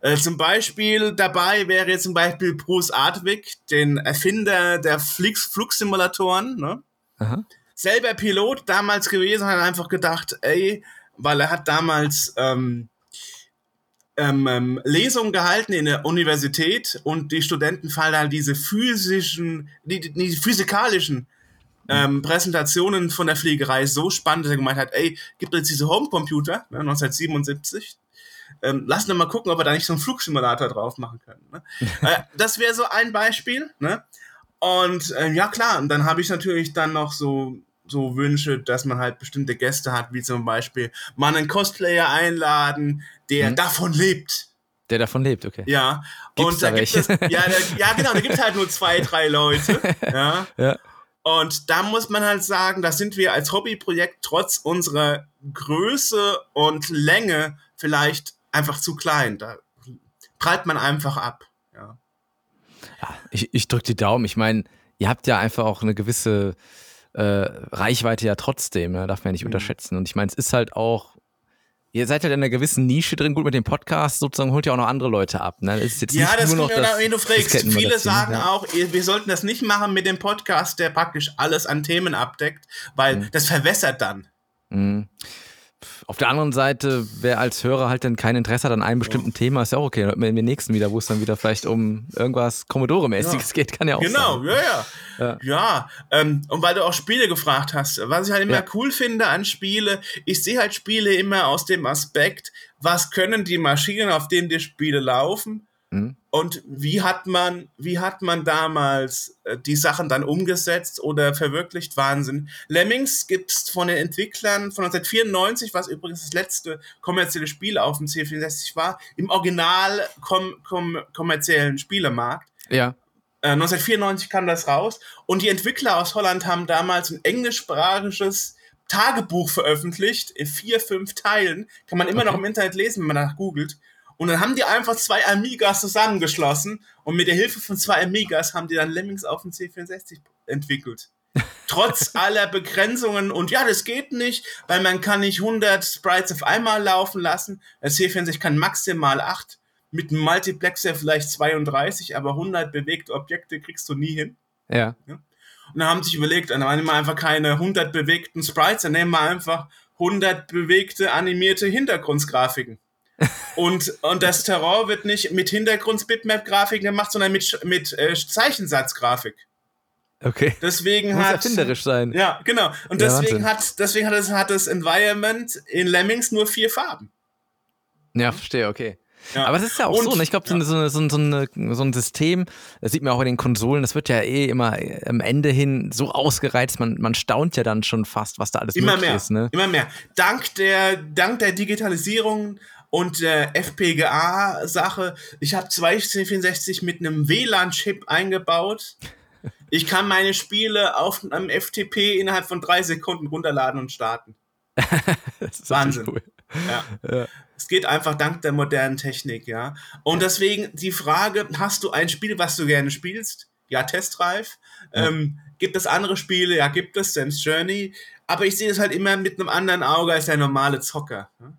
Äh, zum Beispiel dabei wäre jetzt zum Beispiel Bruce Artwig, den Erfinder der Flix Flugsimulatoren. Ne? Aha. Selber Pilot damals gewesen, hat einfach gedacht, ey, weil er hat damals ähm, ähm, ähm, Lesungen gehalten in der Universität und die Studenten fallen halt diese physischen, die, die physikalischen ähm, Präsentationen von der Fliegerei so spannend, dass er gemeint hat, ey, gibt uns diese Homecomputer, ne, 1977, ähm, lass uns mal gucken, ob wir da nicht so einen Flugsimulator drauf machen können. Ne? äh, das wäre so ein Beispiel. Ne? Und ähm, ja klar, und dann habe ich natürlich dann noch so so Wünsche, dass man halt bestimmte Gäste hat, wie zum Beispiel mal einen Cosplayer einladen, der Mhm. davon lebt. Der davon lebt, okay. Ja. Gibt's und da da gibt es, ja, da, ja, genau, da gibt es halt nur zwei, drei Leute. Ja. Ja. Und da muss man halt sagen, da sind wir als Hobbyprojekt trotz unserer Größe und Länge vielleicht einfach zu klein. Da prallt man einfach ab. Ja. Ich, ich drücke die Daumen. Ich meine, ihr habt ja einfach auch eine gewisse äh, Reichweite ja trotzdem, ne? darf man ja nicht Mhm. unterschätzen. Und ich meine, es ist halt auch, ihr seid halt in einer gewissen Nische drin, gut mit dem Podcast, sozusagen holt ihr auch noch andere Leute ab. Ne? Es ist jetzt Ja, das nur noch das wenn du fragst. Viele sagen ja. auch, wir sollten das nicht machen mit dem Podcast, der praktisch alles an Themen abdeckt, weil Mhm. das verwässert dann. Mhm. Auf der anderen Seite, wer als Hörer halt dann kein Interesse hat an einem bestimmten Thema, ist ja auch okay. Dann hört man in den nächsten wieder, wo es dann wieder vielleicht um irgendwas Commodore-mäßiges Ja. geht, kann ja auch Genau, sein. ja, ja. Ja. Ja, ähm, und weil du auch Spiele gefragt hast, was ich halt immer Ja. cool finde an Spiele, ich sehe halt Spiele immer aus dem Aspekt, was können die Maschinen, auf denen die Spiele laufen Mhm. und wie hat man, wie hat man damals äh, die Sachen dann umgesetzt oder verwirklicht? Wahnsinn. Lemmings gibt's von den Entwicklern von 1994, was übrigens das letzte kommerzielle Spiel auf dem C64 war, im Original kom kom kommerziellen Spielemarkt. Ja. Äh, 1994 kam das raus und die Entwickler aus Holland haben damals ein englischsprachiges Tagebuch veröffentlicht in vier, fünf Teilen. Kann man immer Okay. noch im Internet lesen, wenn man danach googelt. Und dann haben die einfach zwei Amigas zusammengeschlossen und mit der Hilfe von zwei Amigas haben die dann Lemmings auf dem C64 entwickelt. Trotz aller Begrenzungen und ja, das geht nicht, weil man kann nicht 100 Sprites auf einmal laufen lassen. Der C64 kann maximal 8, mit einem Multiplexer vielleicht 32, aber 100 bewegte Objekte kriegst du nie hin. Ja. Und dann haben sie sich überlegt, dann nehmen wir einfach keine 100 bewegten Sprites, dann nehmen wir einfach 100 bewegte animierte Hintergrundgrafiken. Und, und das Terror wird nicht mit Hintergrunds-Bitmap-Grafiken gemacht, sondern mit, mit äh, Zeichensatzgrafik. Okay. Deswegen Muss hat erfinderisch sein. ja, genau. Und Ja, deswegen Wahnsinn. hat, deswegen hat das, hat das Environment in Lemmings nur vier Farben. Ja, verstehe, okay. Ja. Aber es ist ja auch Und- so, ne? ich glaube, so, eine- so, so, so ein System, das sieht man auch in den Konsolen, das wird ja eh immer äh, am Ende hin so ausgereizt, man, man staunt ja dann schon fast, was da alles Immer möglich mehr. ist. Ne? Immer mehr. Dank der, dank der Digitalisierung und der FPGA-Sache, ich habe zwei C64 mit einem WLAN-Chip eingebaut. Ich kann meine Spiele auf einem FTP innerhalb von drei Sekunden runterladen und starten. Wahnsinn. Cool. Ja. ja. Es geht einfach dank der modernen Technik, ja. Und deswegen die Frage, hast du ein Spiel, was du gerne spielst? Ja, Testreif. Ja. Ähm, gibt es andere Spiele? Ja, gibt es, Sam's Journey. Aber ich sehe es halt immer mit einem anderen Auge als der normale Zocker. Ja?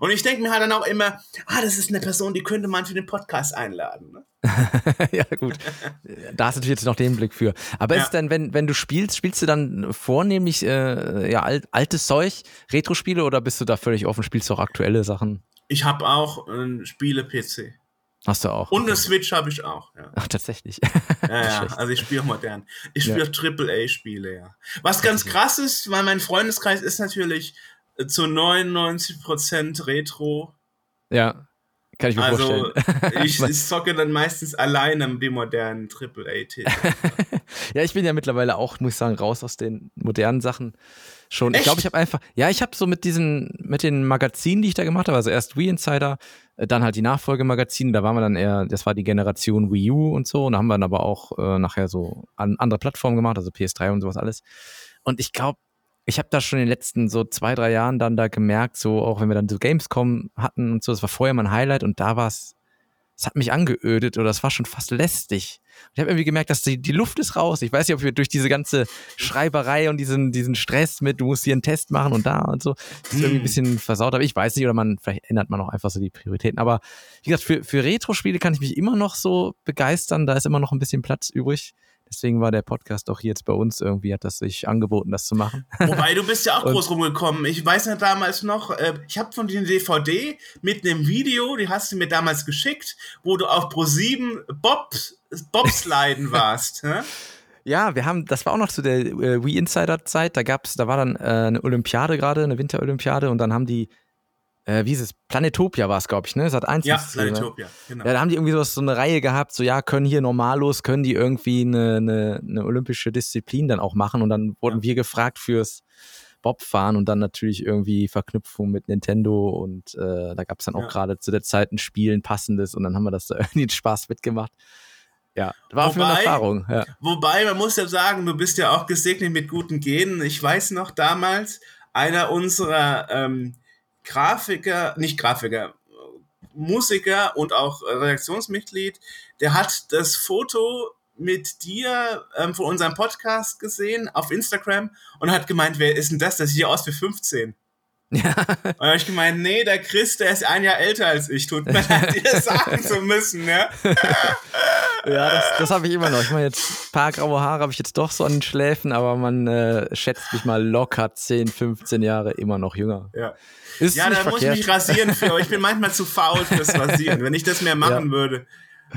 Und ich denke mir halt dann auch immer, ah, das ist eine Person, die könnte man für den Podcast einladen. Ne? ja, gut. Da hast du natürlich jetzt noch den Blick für. Aber ja. ist denn, wenn, wenn du spielst, spielst du dann vornehmlich äh, ja, alt, altes Zeug, Retro-Spiele oder bist du da völlig offen? Spielst du auch aktuelle Sachen? Ich habe auch äh, Spiele-PC. Hast du auch. Und eine Switch habe ich auch. Ja. Ach, tatsächlich. ja, ja. Also ich spiele modern. Ich spiele ja. AAA-Spiele, ja. Was ganz krass ist, weil mein Freundeskreis ist natürlich zu 99% Retro. Ja, kann ich mir also, vorstellen. ich, ich zocke dann meistens alleine die modernen AAA-Titel. ja, ich bin ja mittlerweile auch, muss ich sagen, raus aus den modernen Sachen schon. Echt? Ich glaube, ich habe einfach, ja, ich habe so mit diesen, mit den Magazinen, die ich da gemacht habe, also erst Wii Insider, äh, dann halt die Nachfolgemagazine, da waren wir dann eher, das war die Generation Wii U und so, und da haben wir dann aber auch äh, nachher so an andere Plattformen gemacht, also PS3 und sowas alles. Und ich glaube, ich habe da schon in den letzten so zwei, drei Jahren dann da gemerkt, so auch wenn wir dann so Gamescom hatten und so, das war vorher mein Highlight und da war es, es hat mich angeödet oder es war schon fast lästig. Ich habe irgendwie gemerkt, dass die, die Luft ist raus. Ich weiß nicht, ob wir durch diese ganze Schreiberei und diesen, diesen Stress mit, du musst hier einen Test machen und da und so, das irgendwie ein hm. bisschen versaut habe. Ich weiß nicht, oder man, vielleicht ändert man auch einfach so die Prioritäten. Aber wie gesagt, für, für Retro-Spiele kann ich mich immer noch so begeistern. Da ist immer noch ein bisschen Platz übrig. Deswegen war der Podcast auch jetzt bei uns irgendwie, hat das sich angeboten, das zu machen. Wobei, du bist ja auch groß rumgekommen. Ich weiß ja damals noch, äh, ich habe von dir eine DVD mit einem Video, die hast du mir damals geschickt, wo du auf Pro7 Bob, Bobsliden warst. Hä? Ja, wir haben, das war auch noch zu der äh, Wii Insider Zeit. Da gab's, da war dann äh, eine Olympiade gerade, eine Winterolympiade, und dann haben die äh, wie ist es? Planetopia war es, glaube ich, ne? Sat 1 ja, Planetopia, genau. Ja, da haben die irgendwie so, so eine Reihe gehabt, so ja, können hier normallos, können die irgendwie eine, eine, eine olympische Disziplin dann auch machen und dann wurden ja. wir gefragt fürs Bobfahren und dann natürlich irgendwie Verknüpfung mit Nintendo und äh, da gab es dann auch ja. gerade zu der Zeit ein Spiel, ein passendes und dann haben wir das da irgendwie Spaß mitgemacht. Ja, war wobei, eine Erfahrung. Ja. Wobei, man muss ja sagen, du bist ja auch gesegnet mit guten Genen. Ich weiß noch damals, einer unserer ähm, Grafiker, nicht Grafiker, Musiker und auch Redaktionsmitglied, der hat das Foto mit dir ähm, von unserem Podcast gesehen auf Instagram und hat gemeint, wer ist denn das? Das sieht ja aus wie 15. Ja. Und habe ich gemeint, nee, der Chris, der ist ein Jahr älter als ich. Tut mir leid, dir das sagen zu müssen, ja. ja, das, das habe ich immer noch. Ich meine, jetzt ein paar graue Haare habe ich jetzt doch so an den Schläfen, aber man äh, schätzt mich mal locker 10, 15 Jahre immer noch jünger. Ja. Ist ja, da muss ich mich rasieren für, aber ich bin manchmal zu faul fürs Rasieren. Wenn ich das mehr machen ja. würde,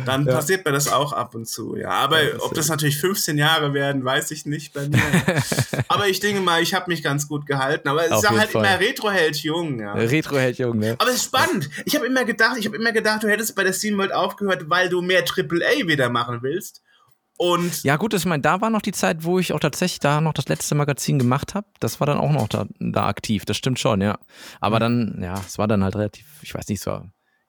dann ja. passiert mir das auch ab und zu. Ja, aber ja, das ob das natürlich 15 Jahre werden, weiß ich nicht bei mir. aber ich denke mal, ich habe mich ganz gut gehalten. Aber es ist halt Fall. immer Retro-Held jung. Ja. Retro-Held jung, ne? Aber es ist spannend. Ich habe immer gedacht, ich habe immer gedacht, du hättest bei der SteamWorld aufgehört, weil du mehr AAA wieder machen willst. Und ja, gut, ich meine, da war noch die Zeit, wo ich auch tatsächlich da noch das letzte Magazin gemacht habe. Das war dann auch noch da, da aktiv, das stimmt schon, ja. Aber mhm. dann, ja, es war dann halt relativ, ich weiß nicht, so.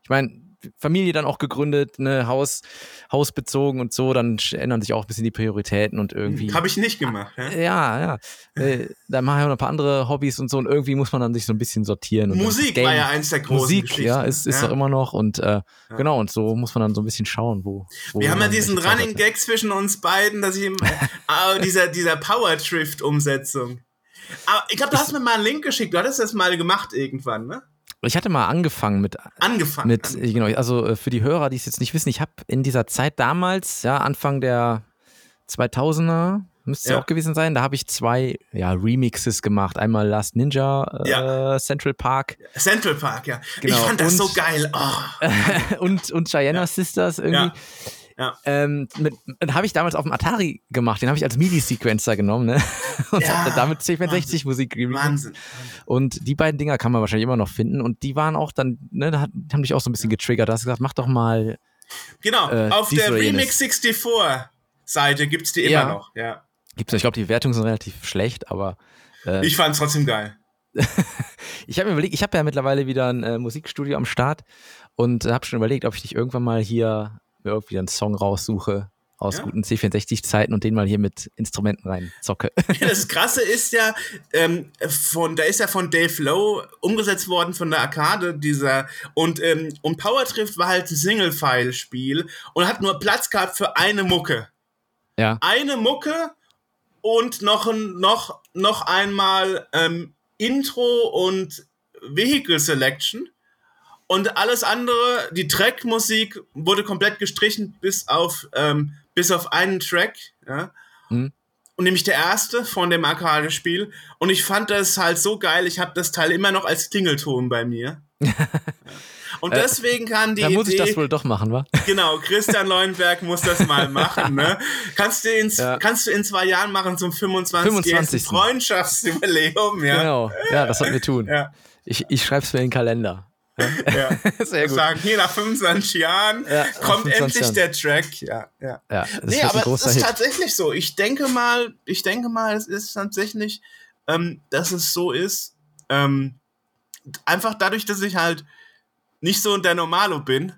Ich meine, Familie dann auch gegründet, ne, Haus, Haus bezogen und so, dann ändern sich auch ein bisschen die Prioritäten und irgendwie. Habe ich nicht gemacht, ja. Ja, ja. Äh, dann mache ich auch noch ein paar andere Hobbys und so und irgendwie muss man dann sich so ein bisschen sortieren. Musik war ja eins der großen Musik, ja, ist, ist ja. doch immer noch und äh, ja. genau, und so muss man dann so ein bisschen schauen, wo. wo Wir haben ja diesen Running Gag zwischen uns beiden, dass ich im, äh, dieser, dieser Power Drift Umsetzung. Aber ich glaube, du hast mir mal einen Link geschickt, du hattest das mal gemacht irgendwann, ne? Ich hatte mal angefangen mit. Angefangen. Mit. Genau, also äh, für die Hörer, die es jetzt nicht wissen, ich habe in dieser Zeit damals, ja, Anfang der 2000er, müsste es ja. auch gewesen sein, da habe ich zwei ja, Remixes gemacht. Einmal Last Ninja, äh, ja. Central Park. Central Park, ja. Genau. Ich fand das und, so geil. Oh. und, und Cheyenne ja. Sisters irgendwie. Ja. Ähm, habe ich damals auf dem Atari gemacht. Den habe ich als MIDI-Sequencer genommen, ne? Und ja, habe damit C64 Musik gemacht. Wahnsinn. Und die beiden Dinger kann man wahrscheinlich immer noch finden. Und die waren auch dann, ne, da haben dich auch so ein bisschen getriggert. Da hast du gesagt, mach doch mal. Genau, äh, auf der Remix 64 Seite gibt es die immer ja. noch, ja. Gibt's, ich glaube, die Wertungen sind relativ schlecht, aber. Äh, ich fand es trotzdem geil. ich habe mir überlegt, ich habe ja mittlerweile wieder ein äh, Musikstudio am Start und habe schon überlegt, ob ich nicht irgendwann mal hier mir irgendwie einen Song raussuche aus Ja. guten C64-Zeiten und den mal hier mit Instrumenten rein zocke. Das Krasse ist ja, ähm, von, da ist ja von Dave Lowe umgesetzt worden von der Arcade, dieser, und, ähm, und Power Drift war halt ein Single-File-Spiel und hat nur Platz gehabt für eine Mucke. ja. Eine Mucke und noch, ein, noch, noch einmal ähm, Intro und Vehicle Selection. Und alles andere, die Trackmusik wurde komplett gestrichen, bis auf, ähm, bis auf einen Track. Ja? Mhm. Und nämlich der erste von dem Arcade-Spiel. Und ich fand das halt so geil, ich habe das Teil immer noch als Klingelton bei mir. Ja. Und deswegen kann die Da muss ich Idee, das wohl doch machen, wa? Genau, Christian Leuenberg muss das mal machen. Ne? Kannst, du in, Ja. kannst du in zwei Jahren machen zum 25. 25.. Freundschaftsjubiläum. Ja. Genau. Ja, das sollten wir tun. Ja. Ich, ich schreib's mir in den Kalender. Ja. Sehr gut. Sagen, hier nach 25 Jahren Ja, kommt 25 endlich Jahren. der Track. Ja, ja. Ja, das nee, aber es ist Hit. tatsächlich so. Ich denke mal, ich denke mal, es ist tatsächlich, ähm, dass es so ist. Ähm, einfach dadurch, dass ich halt nicht so der Normalo bin,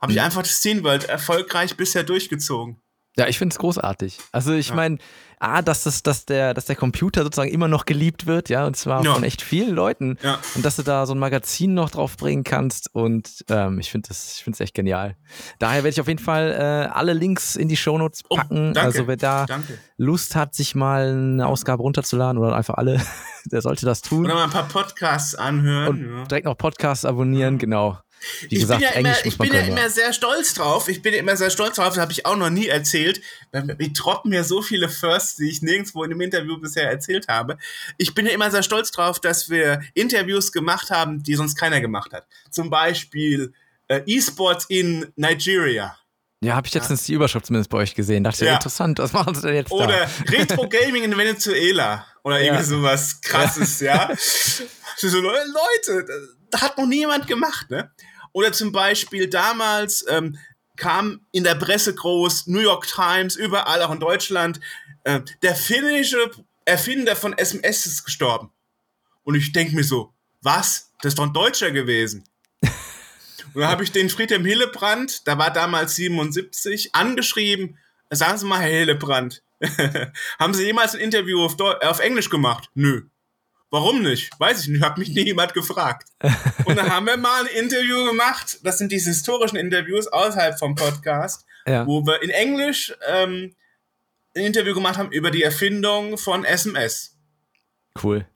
habe ich Mhm. einfach das Scene World erfolgreich bisher durchgezogen. Ja, ich finde es großartig. Also ich Ja. meine, A, dass, das, dass, der, dass der Computer sozusagen immer noch geliebt wird, ja, und zwar Ja. von echt vielen Leuten. Ja. Und dass du da so ein Magazin noch drauf bringen kannst. Und ähm, ich finde das, ich finde es echt genial. Daher werde ich auf jeden Fall äh, alle Links in die Shownotes Oh, packen. danke. also wer da Danke. Lust hat, sich mal eine Ausgabe runterzuladen oder einfach alle, der sollte das tun. Oder mal ein paar Podcasts anhören. Und ja. direkt noch Podcasts abonnieren, genau. Wie ich gesagt, bin ja Englisch immer, ich bin ja immer sehr stolz drauf. Ich bin ja immer sehr stolz drauf, das habe ich auch noch nie erzählt. Die droppen mir so viele Firsts, die ich nirgendwo in einem Interview bisher erzählt habe. Ich bin ja immer sehr stolz drauf, dass wir Interviews gemacht haben, die sonst keiner gemacht hat. Zum Beispiel äh, E-Sports in Nigeria. ja, habe ich letztens die Überschrift zumindest bei euch gesehen. Dachte, Ja. interessant, was machen sie denn jetzt Oder da? Retro Gaming in Venezuela. Oder Ja. irgendwie sowas krasses, ja. So, so, Leute, da hat noch niemand gemacht, ne? Oder zum Beispiel damals ähm, kam in der Presse groß, New York Times, überall, auch in Deutschland, äh, der finnische Erfinder von SMS ist gestorben. Und ich denke mir so, was? Das ist doch ein Deutscher gewesen. Und dann habe ich den Friedhelm Hillebrand, da war damals 77, angeschrieben, sagen Sie mal, Herr Hillebrand, haben Sie jemals ein Interview auf, Deu auf Englisch gemacht? Nö. Warum nicht? Weiß ich nicht, hat mich nie jemand gefragt. Und dann haben wir mal ein Interview gemacht, das sind diese historischen Interviews außerhalb vom Podcast, Ja. wo wir in Englisch ähm, ein Interview gemacht haben über die Erfindung von SMS. Cool.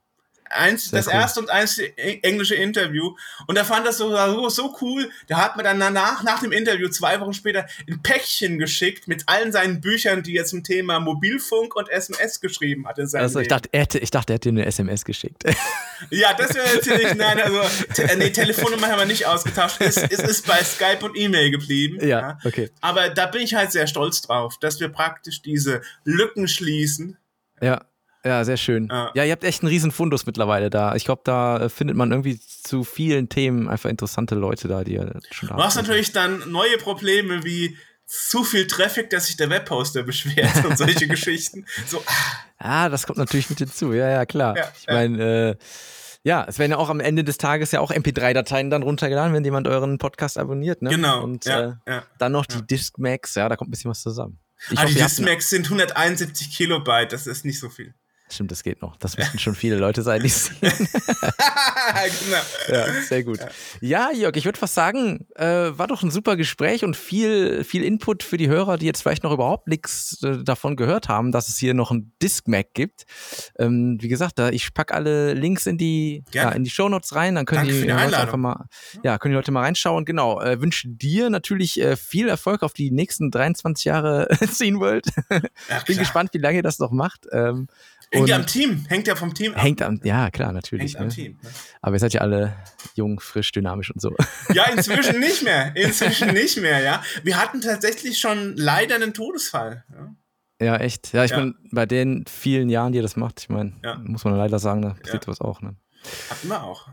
Eins, Sehr das cool. erste und einzige englische Interview. Und er fand das so, so, so cool. Der hat mir dann danach, nach dem Interview, zwei Wochen später, ein Päckchen geschickt mit allen seinen Büchern, die er zum Thema Mobilfunk und SMS geschrieben hat. in seinem Also ich dachte, er hätte, ich dachte, er hätte dir eine SMS geschickt. Ja, das wäre natürlich, nein, also, te, äh, nee, Telefonnummer haben wir nicht ausgetauscht. Es, es ist bei Skype und E-Mail geblieben. ja, okay. Aber da bin ich halt sehr stolz drauf, dass wir praktisch diese Lücken schließen. Ja. Ja, sehr schön. Ja. Ja, ihr habt echt einen riesen Fundus mittlerweile da. Ich glaube, da äh, findet man irgendwie zu vielen Themen einfach interessante Leute da, die ihr schon da Du hast natürlich dann neue Probleme wie zu viel Traffic, dass sich der Webhoster beschwert und solche Geschichten. So, ah, Ah, das kommt natürlich mit hinzu. Ja, ja, klar. Ja, ich ja. meine, äh, ja, es werden ja auch am Ende des Tages ja auch MP3-Dateien dann runtergeladen, wenn jemand euren Podcast abonniert, ne? genau. Und ja, äh, ja. dann noch die Discmax, ja, da kommt ein bisschen was zusammen. Ich Ah, hoffe, die Dismax sind 171 Kilobyte, das ist nicht so viel. Stimmt, das geht noch. Das müssten schon viele Leute sein, die es sehen. genau. Ja, sehr gut. Ja, Jörg, ich würde fast sagen, äh, war doch ein super Gespräch und viel, viel Input für die Hörer, die jetzt vielleicht noch überhaupt nichts äh, davon gehört haben, dass es hier noch ein Disc-Mac gibt. Ähm, wie gesagt, da, ich pack alle Links in die, ja, in die Shownotes rein, dann können Danke die, die Leute einfach mal, ja, können die Leute mal reinschauen. Genau, äh, wünsche dir natürlich äh, viel Erfolg auf die nächsten 23 Jahre Scene World. Bin gespannt, wie lange ihr das noch macht. Ähm, Hängt ja am Team, hängt ja vom Team ab. hängt am, ja, klar, natürlich. Hängt am ne? Team. ne? Aber ihr seid ja alle jung, frisch, dynamisch und so. Ja, inzwischen nicht mehr. Inzwischen nicht mehr, ja. Wir hatten tatsächlich schon leider einen Todesfall. Ja. Ja, echt. Ja, ich Ja. meine, bei den vielen Jahren, die ihr das macht, ich meine, Ja. muss man leider sagen, da passiert Ja. was auch. Ne? Hatten wir auch.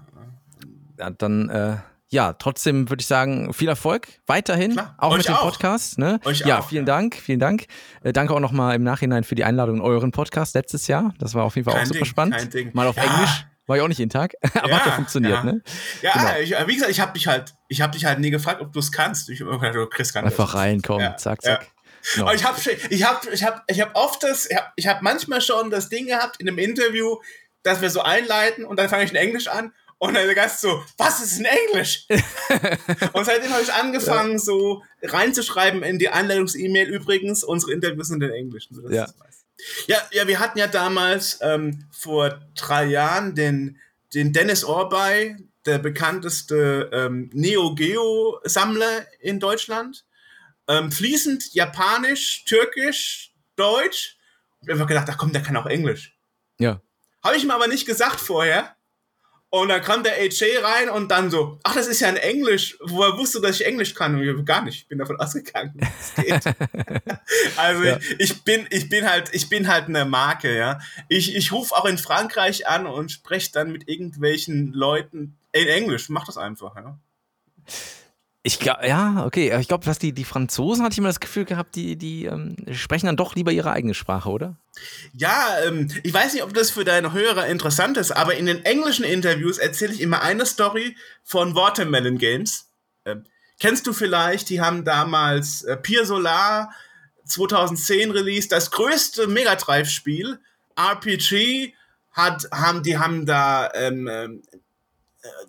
Ja, dann, äh, ja, trotzdem würde ich sagen, viel Erfolg weiterhin, Klar. auch mit dem auch. Podcast. Ne? Euch ja, auch, vielen ja. Dank, vielen Dank. Äh, danke auch nochmal im Nachhinein für die Einladung in euren Podcast letztes Jahr. Das war auf jeden Fall auch Kein super Ding, spannend. Mal auf Ja. Englisch, war ja auch nicht jeden Tag, aber hat ja funktioniert, ja. ne? Ja, Genau. ich, wie gesagt, ich habe dich halt, ich habe dich halt nie gefragt, ob du es kannst. Ich hab immer gedacht, du Chris kann Einfach das. reinkommen, Ja, zack, ja. zack. No. ich habe ich hab, ich hab, ich hab oft das, ich habe ich hab manchmal schon das Ding gehabt in einem Interview, dass wir so einleiten und dann fange ich in Englisch an und dann der Gast so, was ist in Englisch? und seitdem habe ich angefangen, ja. so reinzuschreiben in die Einladungs-E-Mail übrigens, unsere Interviews sind in Englisch. Ja. ja. ja, wir hatten ja damals ähm, vor drei Jahren den, den Dennis Orbey, der bekannteste ähm, Neo Geo Sammler in Deutschland. Ähm, fließend Japanisch, Türkisch, Deutsch. Und wir haben gedacht, ach komm, der kann auch Englisch. Ja. Habe ich ihm aber nicht gesagt vorher. Und dann kam der AJ rein und dann so, ach, das ist ja ein Englisch. Woher wusste, dass ich Englisch kann? Und ich, gar nicht. Ich bin davon ausgegangen, das geht. also ja. ich, ich, bin, ich bin halt, ich bin halt eine Marke, ja. Ich, ich rufe auch in Frankreich an und spreche dann mit irgendwelchen Leuten in Englisch. Mach das einfach, ja. Ich glaube, ja, okay. Ich glaube, was die, die Franzosen hatte ich immer das Gefühl gehabt, die, die ähm, sprechen dann doch lieber ihre eigene Sprache, oder? Ja, ähm, ich weiß nicht, ob das für deine Hörer interessant ist, aber in den englischen Interviews erzähle ich immer eine Story von Watermelon Games. Ähm, kennst du vielleicht, die haben damals äh, Pier Solar 2010 released, das größte Mega Drive Spiel, RPG, hat, haben, die haben da ähm, ähm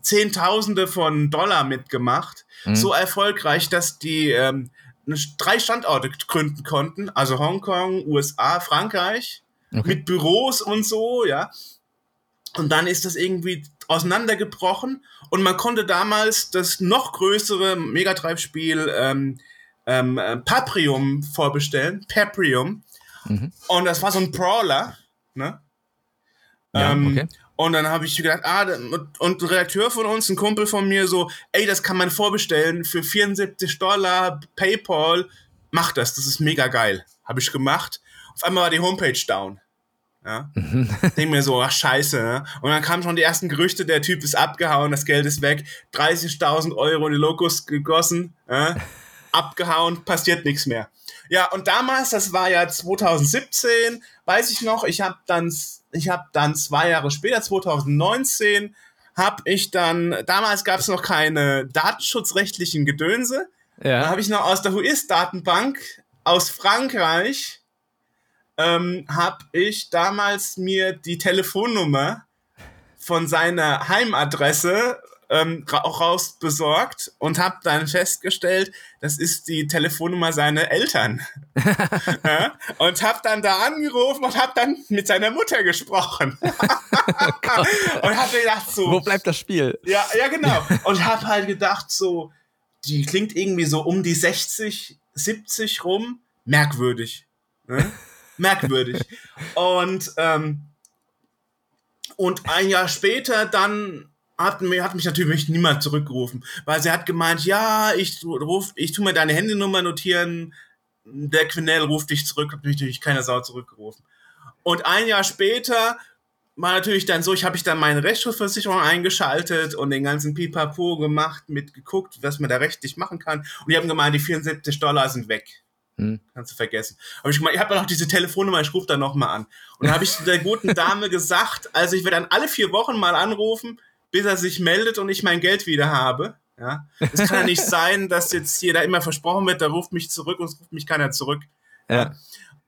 Zehntausende von Dollar mitgemacht. Mhm. So erfolgreich, dass die ähm, drei Standorte gründen konnten, also Hongkong, USA, Frankreich, okay. mit Büros und so, ja. Und dann ist das irgendwie auseinandergebrochen und man konnte damals das noch größere Mega Drive Spiel ähm, ähm, äh, Paprium vorbestellen, Paprium. Mhm. Und das war so ein Brawler, ne? Ja, ähm, okay. Und dann habe ich gedacht, ah, und ein Redakteur von uns, ein Kumpel von mir, so, ey, das kann man vorbestellen für 74 Dollar, PayPal, mach das, das ist mega geil. Habe ich gemacht. Auf einmal war die Homepage down. Ja. Mhm. Denk mir so, ach scheiße. Ne? Und dann kamen schon die ersten Gerüchte, der Typ ist abgehauen, das Geld ist weg, 30.000 Euro in die Logos gegossen, ja? Abgehauen, passiert nichts mehr. Ja, und damals, das war ja 2017, weiß ich noch, ich habe dann ich habe dann zwei Jahre später, 2019, habe ich dann, damals gab es noch keine datenschutzrechtlichen Gedönse, ja. da habe ich noch aus der WHOIS-Datenbank aus Frankreich, ähm, habe ich damals mir die Telefonnummer von seiner Heimadresse ähm, auch raus besorgt und habe dann festgestellt, das ist die Telefonnummer seiner Eltern. ja? Und habe dann da angerufen und habe dann mit seiner Mutter gesprochen. oh und habe gedacht so... Wo bleibt das Spiel? Ja, ja genau. Und habe halt gedacht so, die klingt irgendwie so um die 60, 70 rum. Merkwürdig. Ne? Merkwürdig. und, ähm, und ein Jahr später dann hat, mir, hat mich natürlich niemand zurückgerufen, weil sie hat gemeint, ja, ich ruf, ich tu mir deine Handynummer notieren, der Quinell ruft dich zurück, hat mich natürlich keiner Sau zurückgerufen. Und ein Jahr später war natürlich dann so, ich habe ich dann meine Rechtsschutzversicherung eingeschaltet und den ganzen Pipapo gemacht, mit geguckt, was man da rechtlich machen kann. Und die haben gemeint, die 74 Dollar sind weg. Hm. Kannst du vergessen. Aber ich, ich habe ja noch diese Telefonnummer, ich rufe da nochmal an. Und da habe ich der guten Dame gesagt, also ich werde dann alle vier Wochen mal anrufen, bis er sich meldet und ich mein Geld wieder habe. Ja, es kann ja nicht sein, dass jetzt hier da immer versprochen wird, da ruft mich zurück und es ruft mich keiner zurück. Ja.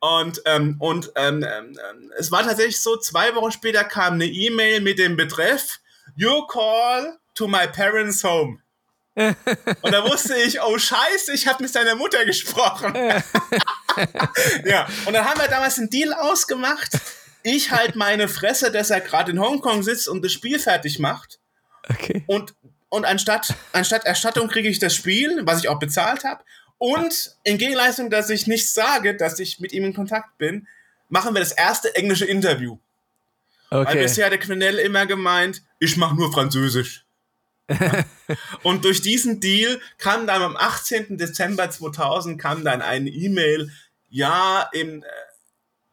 Und, ähm, und ähm, ähm, es war tatsächlich so, zwei Wochen später kam eine E-Mail mit dem Betreff Your call to my parents home. und da wusste ich, oh scheiße, ich habe mit seiner Mutter gesprochen. ja, und dann haben wir damals einen Deal ausgemacht ich halt meine Fresse, dass er gerade in Hongkong sitzt und das Spiel fertig macht. Okay. Und, und anstatt, anstatt Erstattung kriege ich das Spiel, was ich auch bezahlt habe. Und in Gegenleistung, dass ich nicht sage, dass ich mit ihm in Kontakt bin, machen wir das erste englische Interview. Okay. Weil bisher hat der Quinell immer gemeint, ich mache nur Französisch. und durch diesen Deal kam dann am 18. Dezember 2000 kam dann eine E-Mail, ja, im, äh,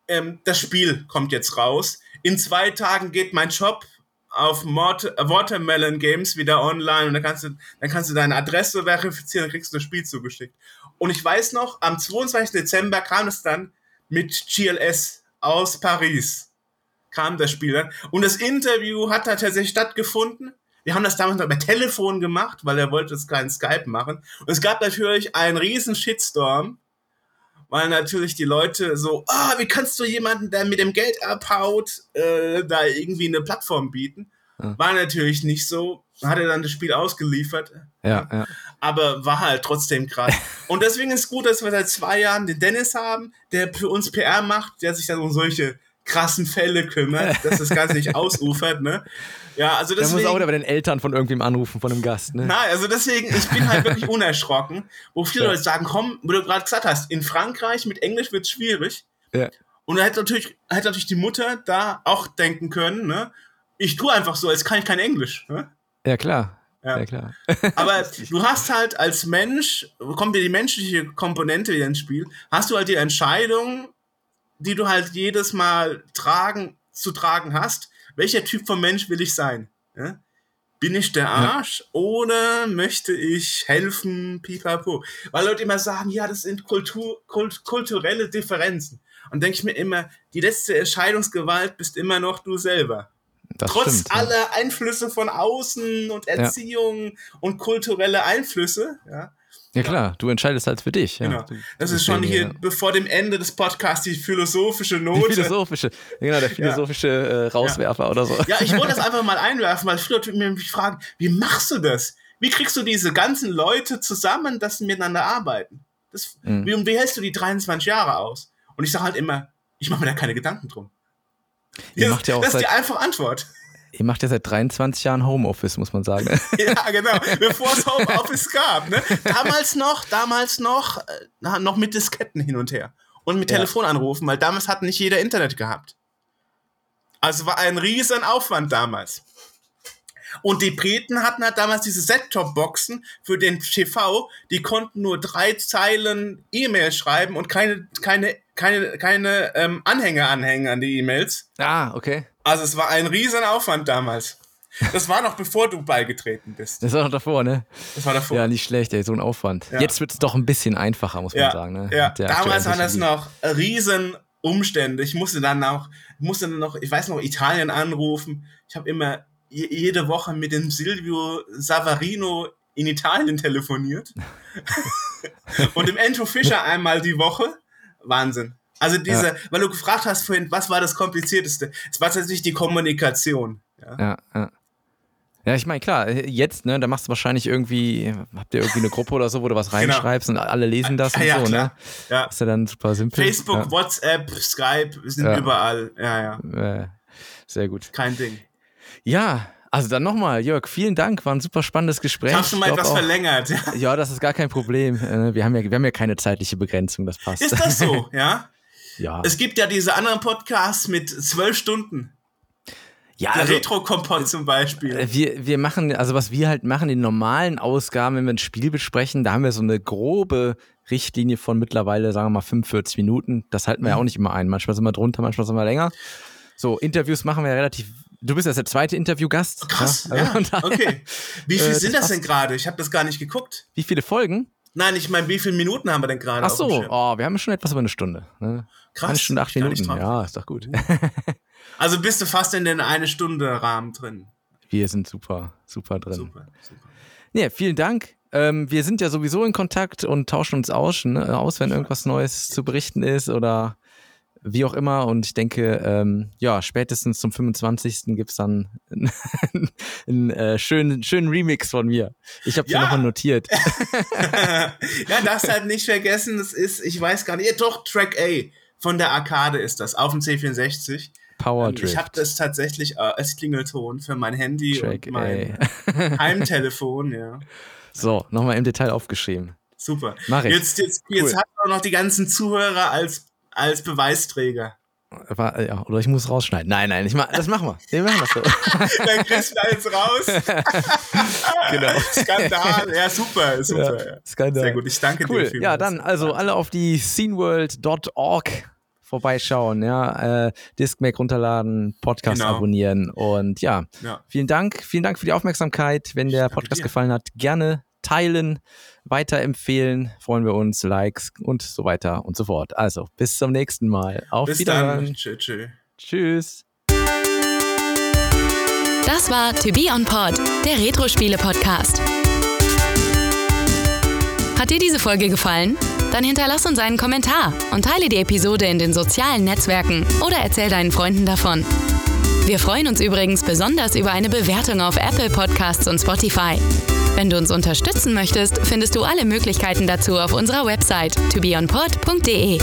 ähm, das Spiel kommt jetzt raus. In zwei Tagen geht mein Shop auf Mort Watermelon Games wieder online und dann kannst du, dann kannst du deine Adresse verifizieren und kriegst du das Spiel zugeschickt. Und ich weiß noch, am 22. Dezember kam es dann mit GLS aus Paris. Kam das Spiel dann. Und das Interview hat da tatsächlich stattgefunden. Wir haben das damals noch per Telefon gemacht, weil er wollte es kein Skype machen. Und es gab natürlich einen riesen Shitstorm, weil natürlich die Leute so, ah, wie kannst du jemanden, der mit dem Geld abhaut, äh, da irgendwie eine Plattform bieten? Ja. War natürlich nicht so. Hat er dann das Spiel ausgeliefert. Ja, ja. Aber war halt trotzdem krass. Und deswegen ist es gut, dass wir seit zwei Jahren den Dennis haben, der für uns PR macht, der sich dann um solche krassen Fälle kümmert, dass das Ganze nicht ausufert, ne? Ja, also deswegen. Der muss auch wieder bei den Eltern von irgendwem anrufen, von einem Gast, ne? Nein, also deswegen, ich bin halt wirklich unerschrocken, wo viele ja. Leute sagen, komm, wo du gerade gesagt hast, in Frankreich mit Englisch wird es schwierig. Ja. Und da hätte natürlich, hätte natürlich die Mutter da auch denken können, ne? Ich tue einfach so, als kann ich kein Englisch, ne? Ja, klar. Ja, ja klar. Aber du hast halt als Mensch, kommt dir die menschliche Komponente wieder ins Spiel, hast du halt die Entscheidung, die du halt jedes Mal tragen, zu tragen hast. Welcher Typ von Mensch will ich sein? Ja? Bin ich der Arsch ja. oder möchte ich helfen, pipapo? Weil Leute immer sagen, ja, das sind Kultur, kult, kulturelle Differenzen. Und denke ich mir immer, die letzte Entscheidungsgewalt bist immer noch du selber. Das Trotz stimmt, aller ja. Einflüsse von außen und Erziehung und kulturelle Einflüsse, ja, ja klar, du entscheidest halt für dich. Ja. Genau. Das ist schon hier, ja. bevor dem Ende des Podcasts, die philosophische Note. Die philosophische, genau, der philosophische ja. äh, Rauswerfer oder so. Ja, ich wollte das einfach mal einwerfen, weil viele Leute mich fragen, wie machst du das? Wie kriegst du diese ganzen Leute zusammen, dass sie miteinander arbeiten? Das, mhm. wie, wie hältst du die 23 Jahre aus? Und ich sage halt immer, ich mache mir da keine Gedanken drum. Ihr das, macht ja auch das ist die einfache Antwort. Ihr macht ja seit 23 Jahren Homeoffice, muss man sagen. ja, genau. Bevor es Homeoffice gab. Ne? Damals noch, damals noch, äh, noch mit Disketten hin und her. Und mit ja. Telefonanrufen, weil damals hat nicht jeder Internet gehabt. Also war ein riesen Aufwand damals. Und die Briten hatten halt damals diese Set-Top-Boxen für den TV, die konnten nur drei Zeilen E-Mail schreiben und keine, keine, keine, keine ähm, Anhänger anhängen an die E-Mails. Ah, okay. Also es war ein riesen Aufwand damals. Das war noch bevor du beigetreten bist. Das war noch davor, ne? Das war davor. Ja, nicht schlecht, ey, so ein Aufwand. Ja. Jetzt wird es doch ein bisschen einfacher, muss ja. man sagen. Ne? Ja, damals waren das noch riesen Umstände. Ich musste dann auch, musste dann noch, ich weiß noch, Italien anrufen. Ich habe immer jede Woche mit dem Silvio Savarino in Italien telefoniert. Und dem Andrew Fischer einmal die Woche. Wahnsinn. Also diese, ja. weil du gefragt hast vorhin, was war das Komplizierteste? Es war tatsächlich die Kommunikation. Ja, ja. ja. Ja, ich meine, klar, jetzt, ne, da machst du wahrscheinlich irgendwie, habt ihr irgendwie eine Gruppe oder so, wo du was genau. reinschreibst genau. und alle lesen das und ja, so, klar. ne? Ja. Ist ja dann super simpel. Facebook, ja. WhatsApp, Skype sind ja. überall. Ja, ja. Sehr gut. Kein Ding. Ja, also dann nochmal, Jörg, vielen Dank, war ein super spannendes Gespräch. Ich habe schon mal etwas auch, verlängert. Ja, das ist gar kein Problem. Äh, wir haben, ja, wir haben ja keine zeitliche Begrenzung, das passt. Ist das so, ja? Ja. Es gibt ja diese anderen Podcasts mit zwölf Stunden. Ja, Der also, Retro-Kompott zum Beispiel. Äh, wir, wir machen, also was wir halt machen, in normalen Ausgaben, wenn wir ein Spiel besprechen, da haben wir so eine grobe Richtlinie von mittlerweile, sagen wir mal, 45 Minuten. Das halten wir ja mhm. auch nicht immer ein. Manchmal sind wir drunter, manchmal sind wir länger. So, Interviews machen wir ja relativ. Du bist ja der zweite Interviewgast. Krass, ja, also ja okay. Wie viel äh, sind das, das denn gerade? Ich habe das gar nicht geguckt. Wie viele Folgen? Nein, ich meine, wie viele Minuten haben wir denn gerade? Ach so, oh, wir haben schon etwas über eine Stunde. Ne? Krass. Eine Stunde, acht Minuten. Ja, ist doch gut. also bist du fast in den eine Stunde Rahmen drin. Wir sind super, super drin. Super, super. Ja, vielen Dank. Ähm, wir sind ja sowieso in Kontakt und tauschen uns aus, ne, aus wenn irgendwas Neues zu berichten ist oder wie auch immer. Und ich denke, ähm, ja, spätestens zum 25. gibt es dann einen, einen äh, schönen, schönen Remix von mir. Ich habe ja. nochmal notiert. ja, darfst halt nicht vergessen, das ist, ich weiß gar nicht, ja, doch, Track A von der Arcade ist das, auf dem C64. Power ähm, Ich habe das tatsächlich äh, als Klingelton für mein Handy Track und mein Heimtelefon, ja. So, nochmal im Detail aufgeschrieben. Super. Mach ich. Jetzt, jetzt, cool. jetzt hat auch noch die ganzen Zuhörer als als Beweisträger. War, ja, oder ich muss rausschneiden. Nein, nein, ich mach, das machen wir. Wir machen das so. Dann kriegst du jetzt raus. genau. Skandal. Ja, super, super. Ja, Skandal. Sehr gut, ich danke cool. dir. Cool. Ja, dann also alle auf die sceneworld.org vorbeischauen, ja, äh, Discmac runterladen, Podcast genau. abonnieren und ja, ja, vielen Dank, vielen Dank für die Aufmerksamkeit. Wenn der Podcast gefallen hat, gerne teilen, weiterempfehlen, freuen wir uns, Likes und so weiter und so fort. Also, bis zum nächsten Mal. Auf bis Wiedersehen. Dann. Tschö, tschö. Tschüss. Das war To Be On Pod, der Retro-Spiele-Podcast. Hat dir diese Folge gefallen? Dann hinterlass uns einen Kommentar und teile die Episode in den sozialen Netzwerken oder erzähl deinen Freunden davon. Wir freuen uns übrigens besonders über eine Bewertung auf Apple Podcasts und Spotify. Wenn du uns unterstützen möchtest, findest du alle Möglichkeiten dazu auf unserer Website tobeonpod.de.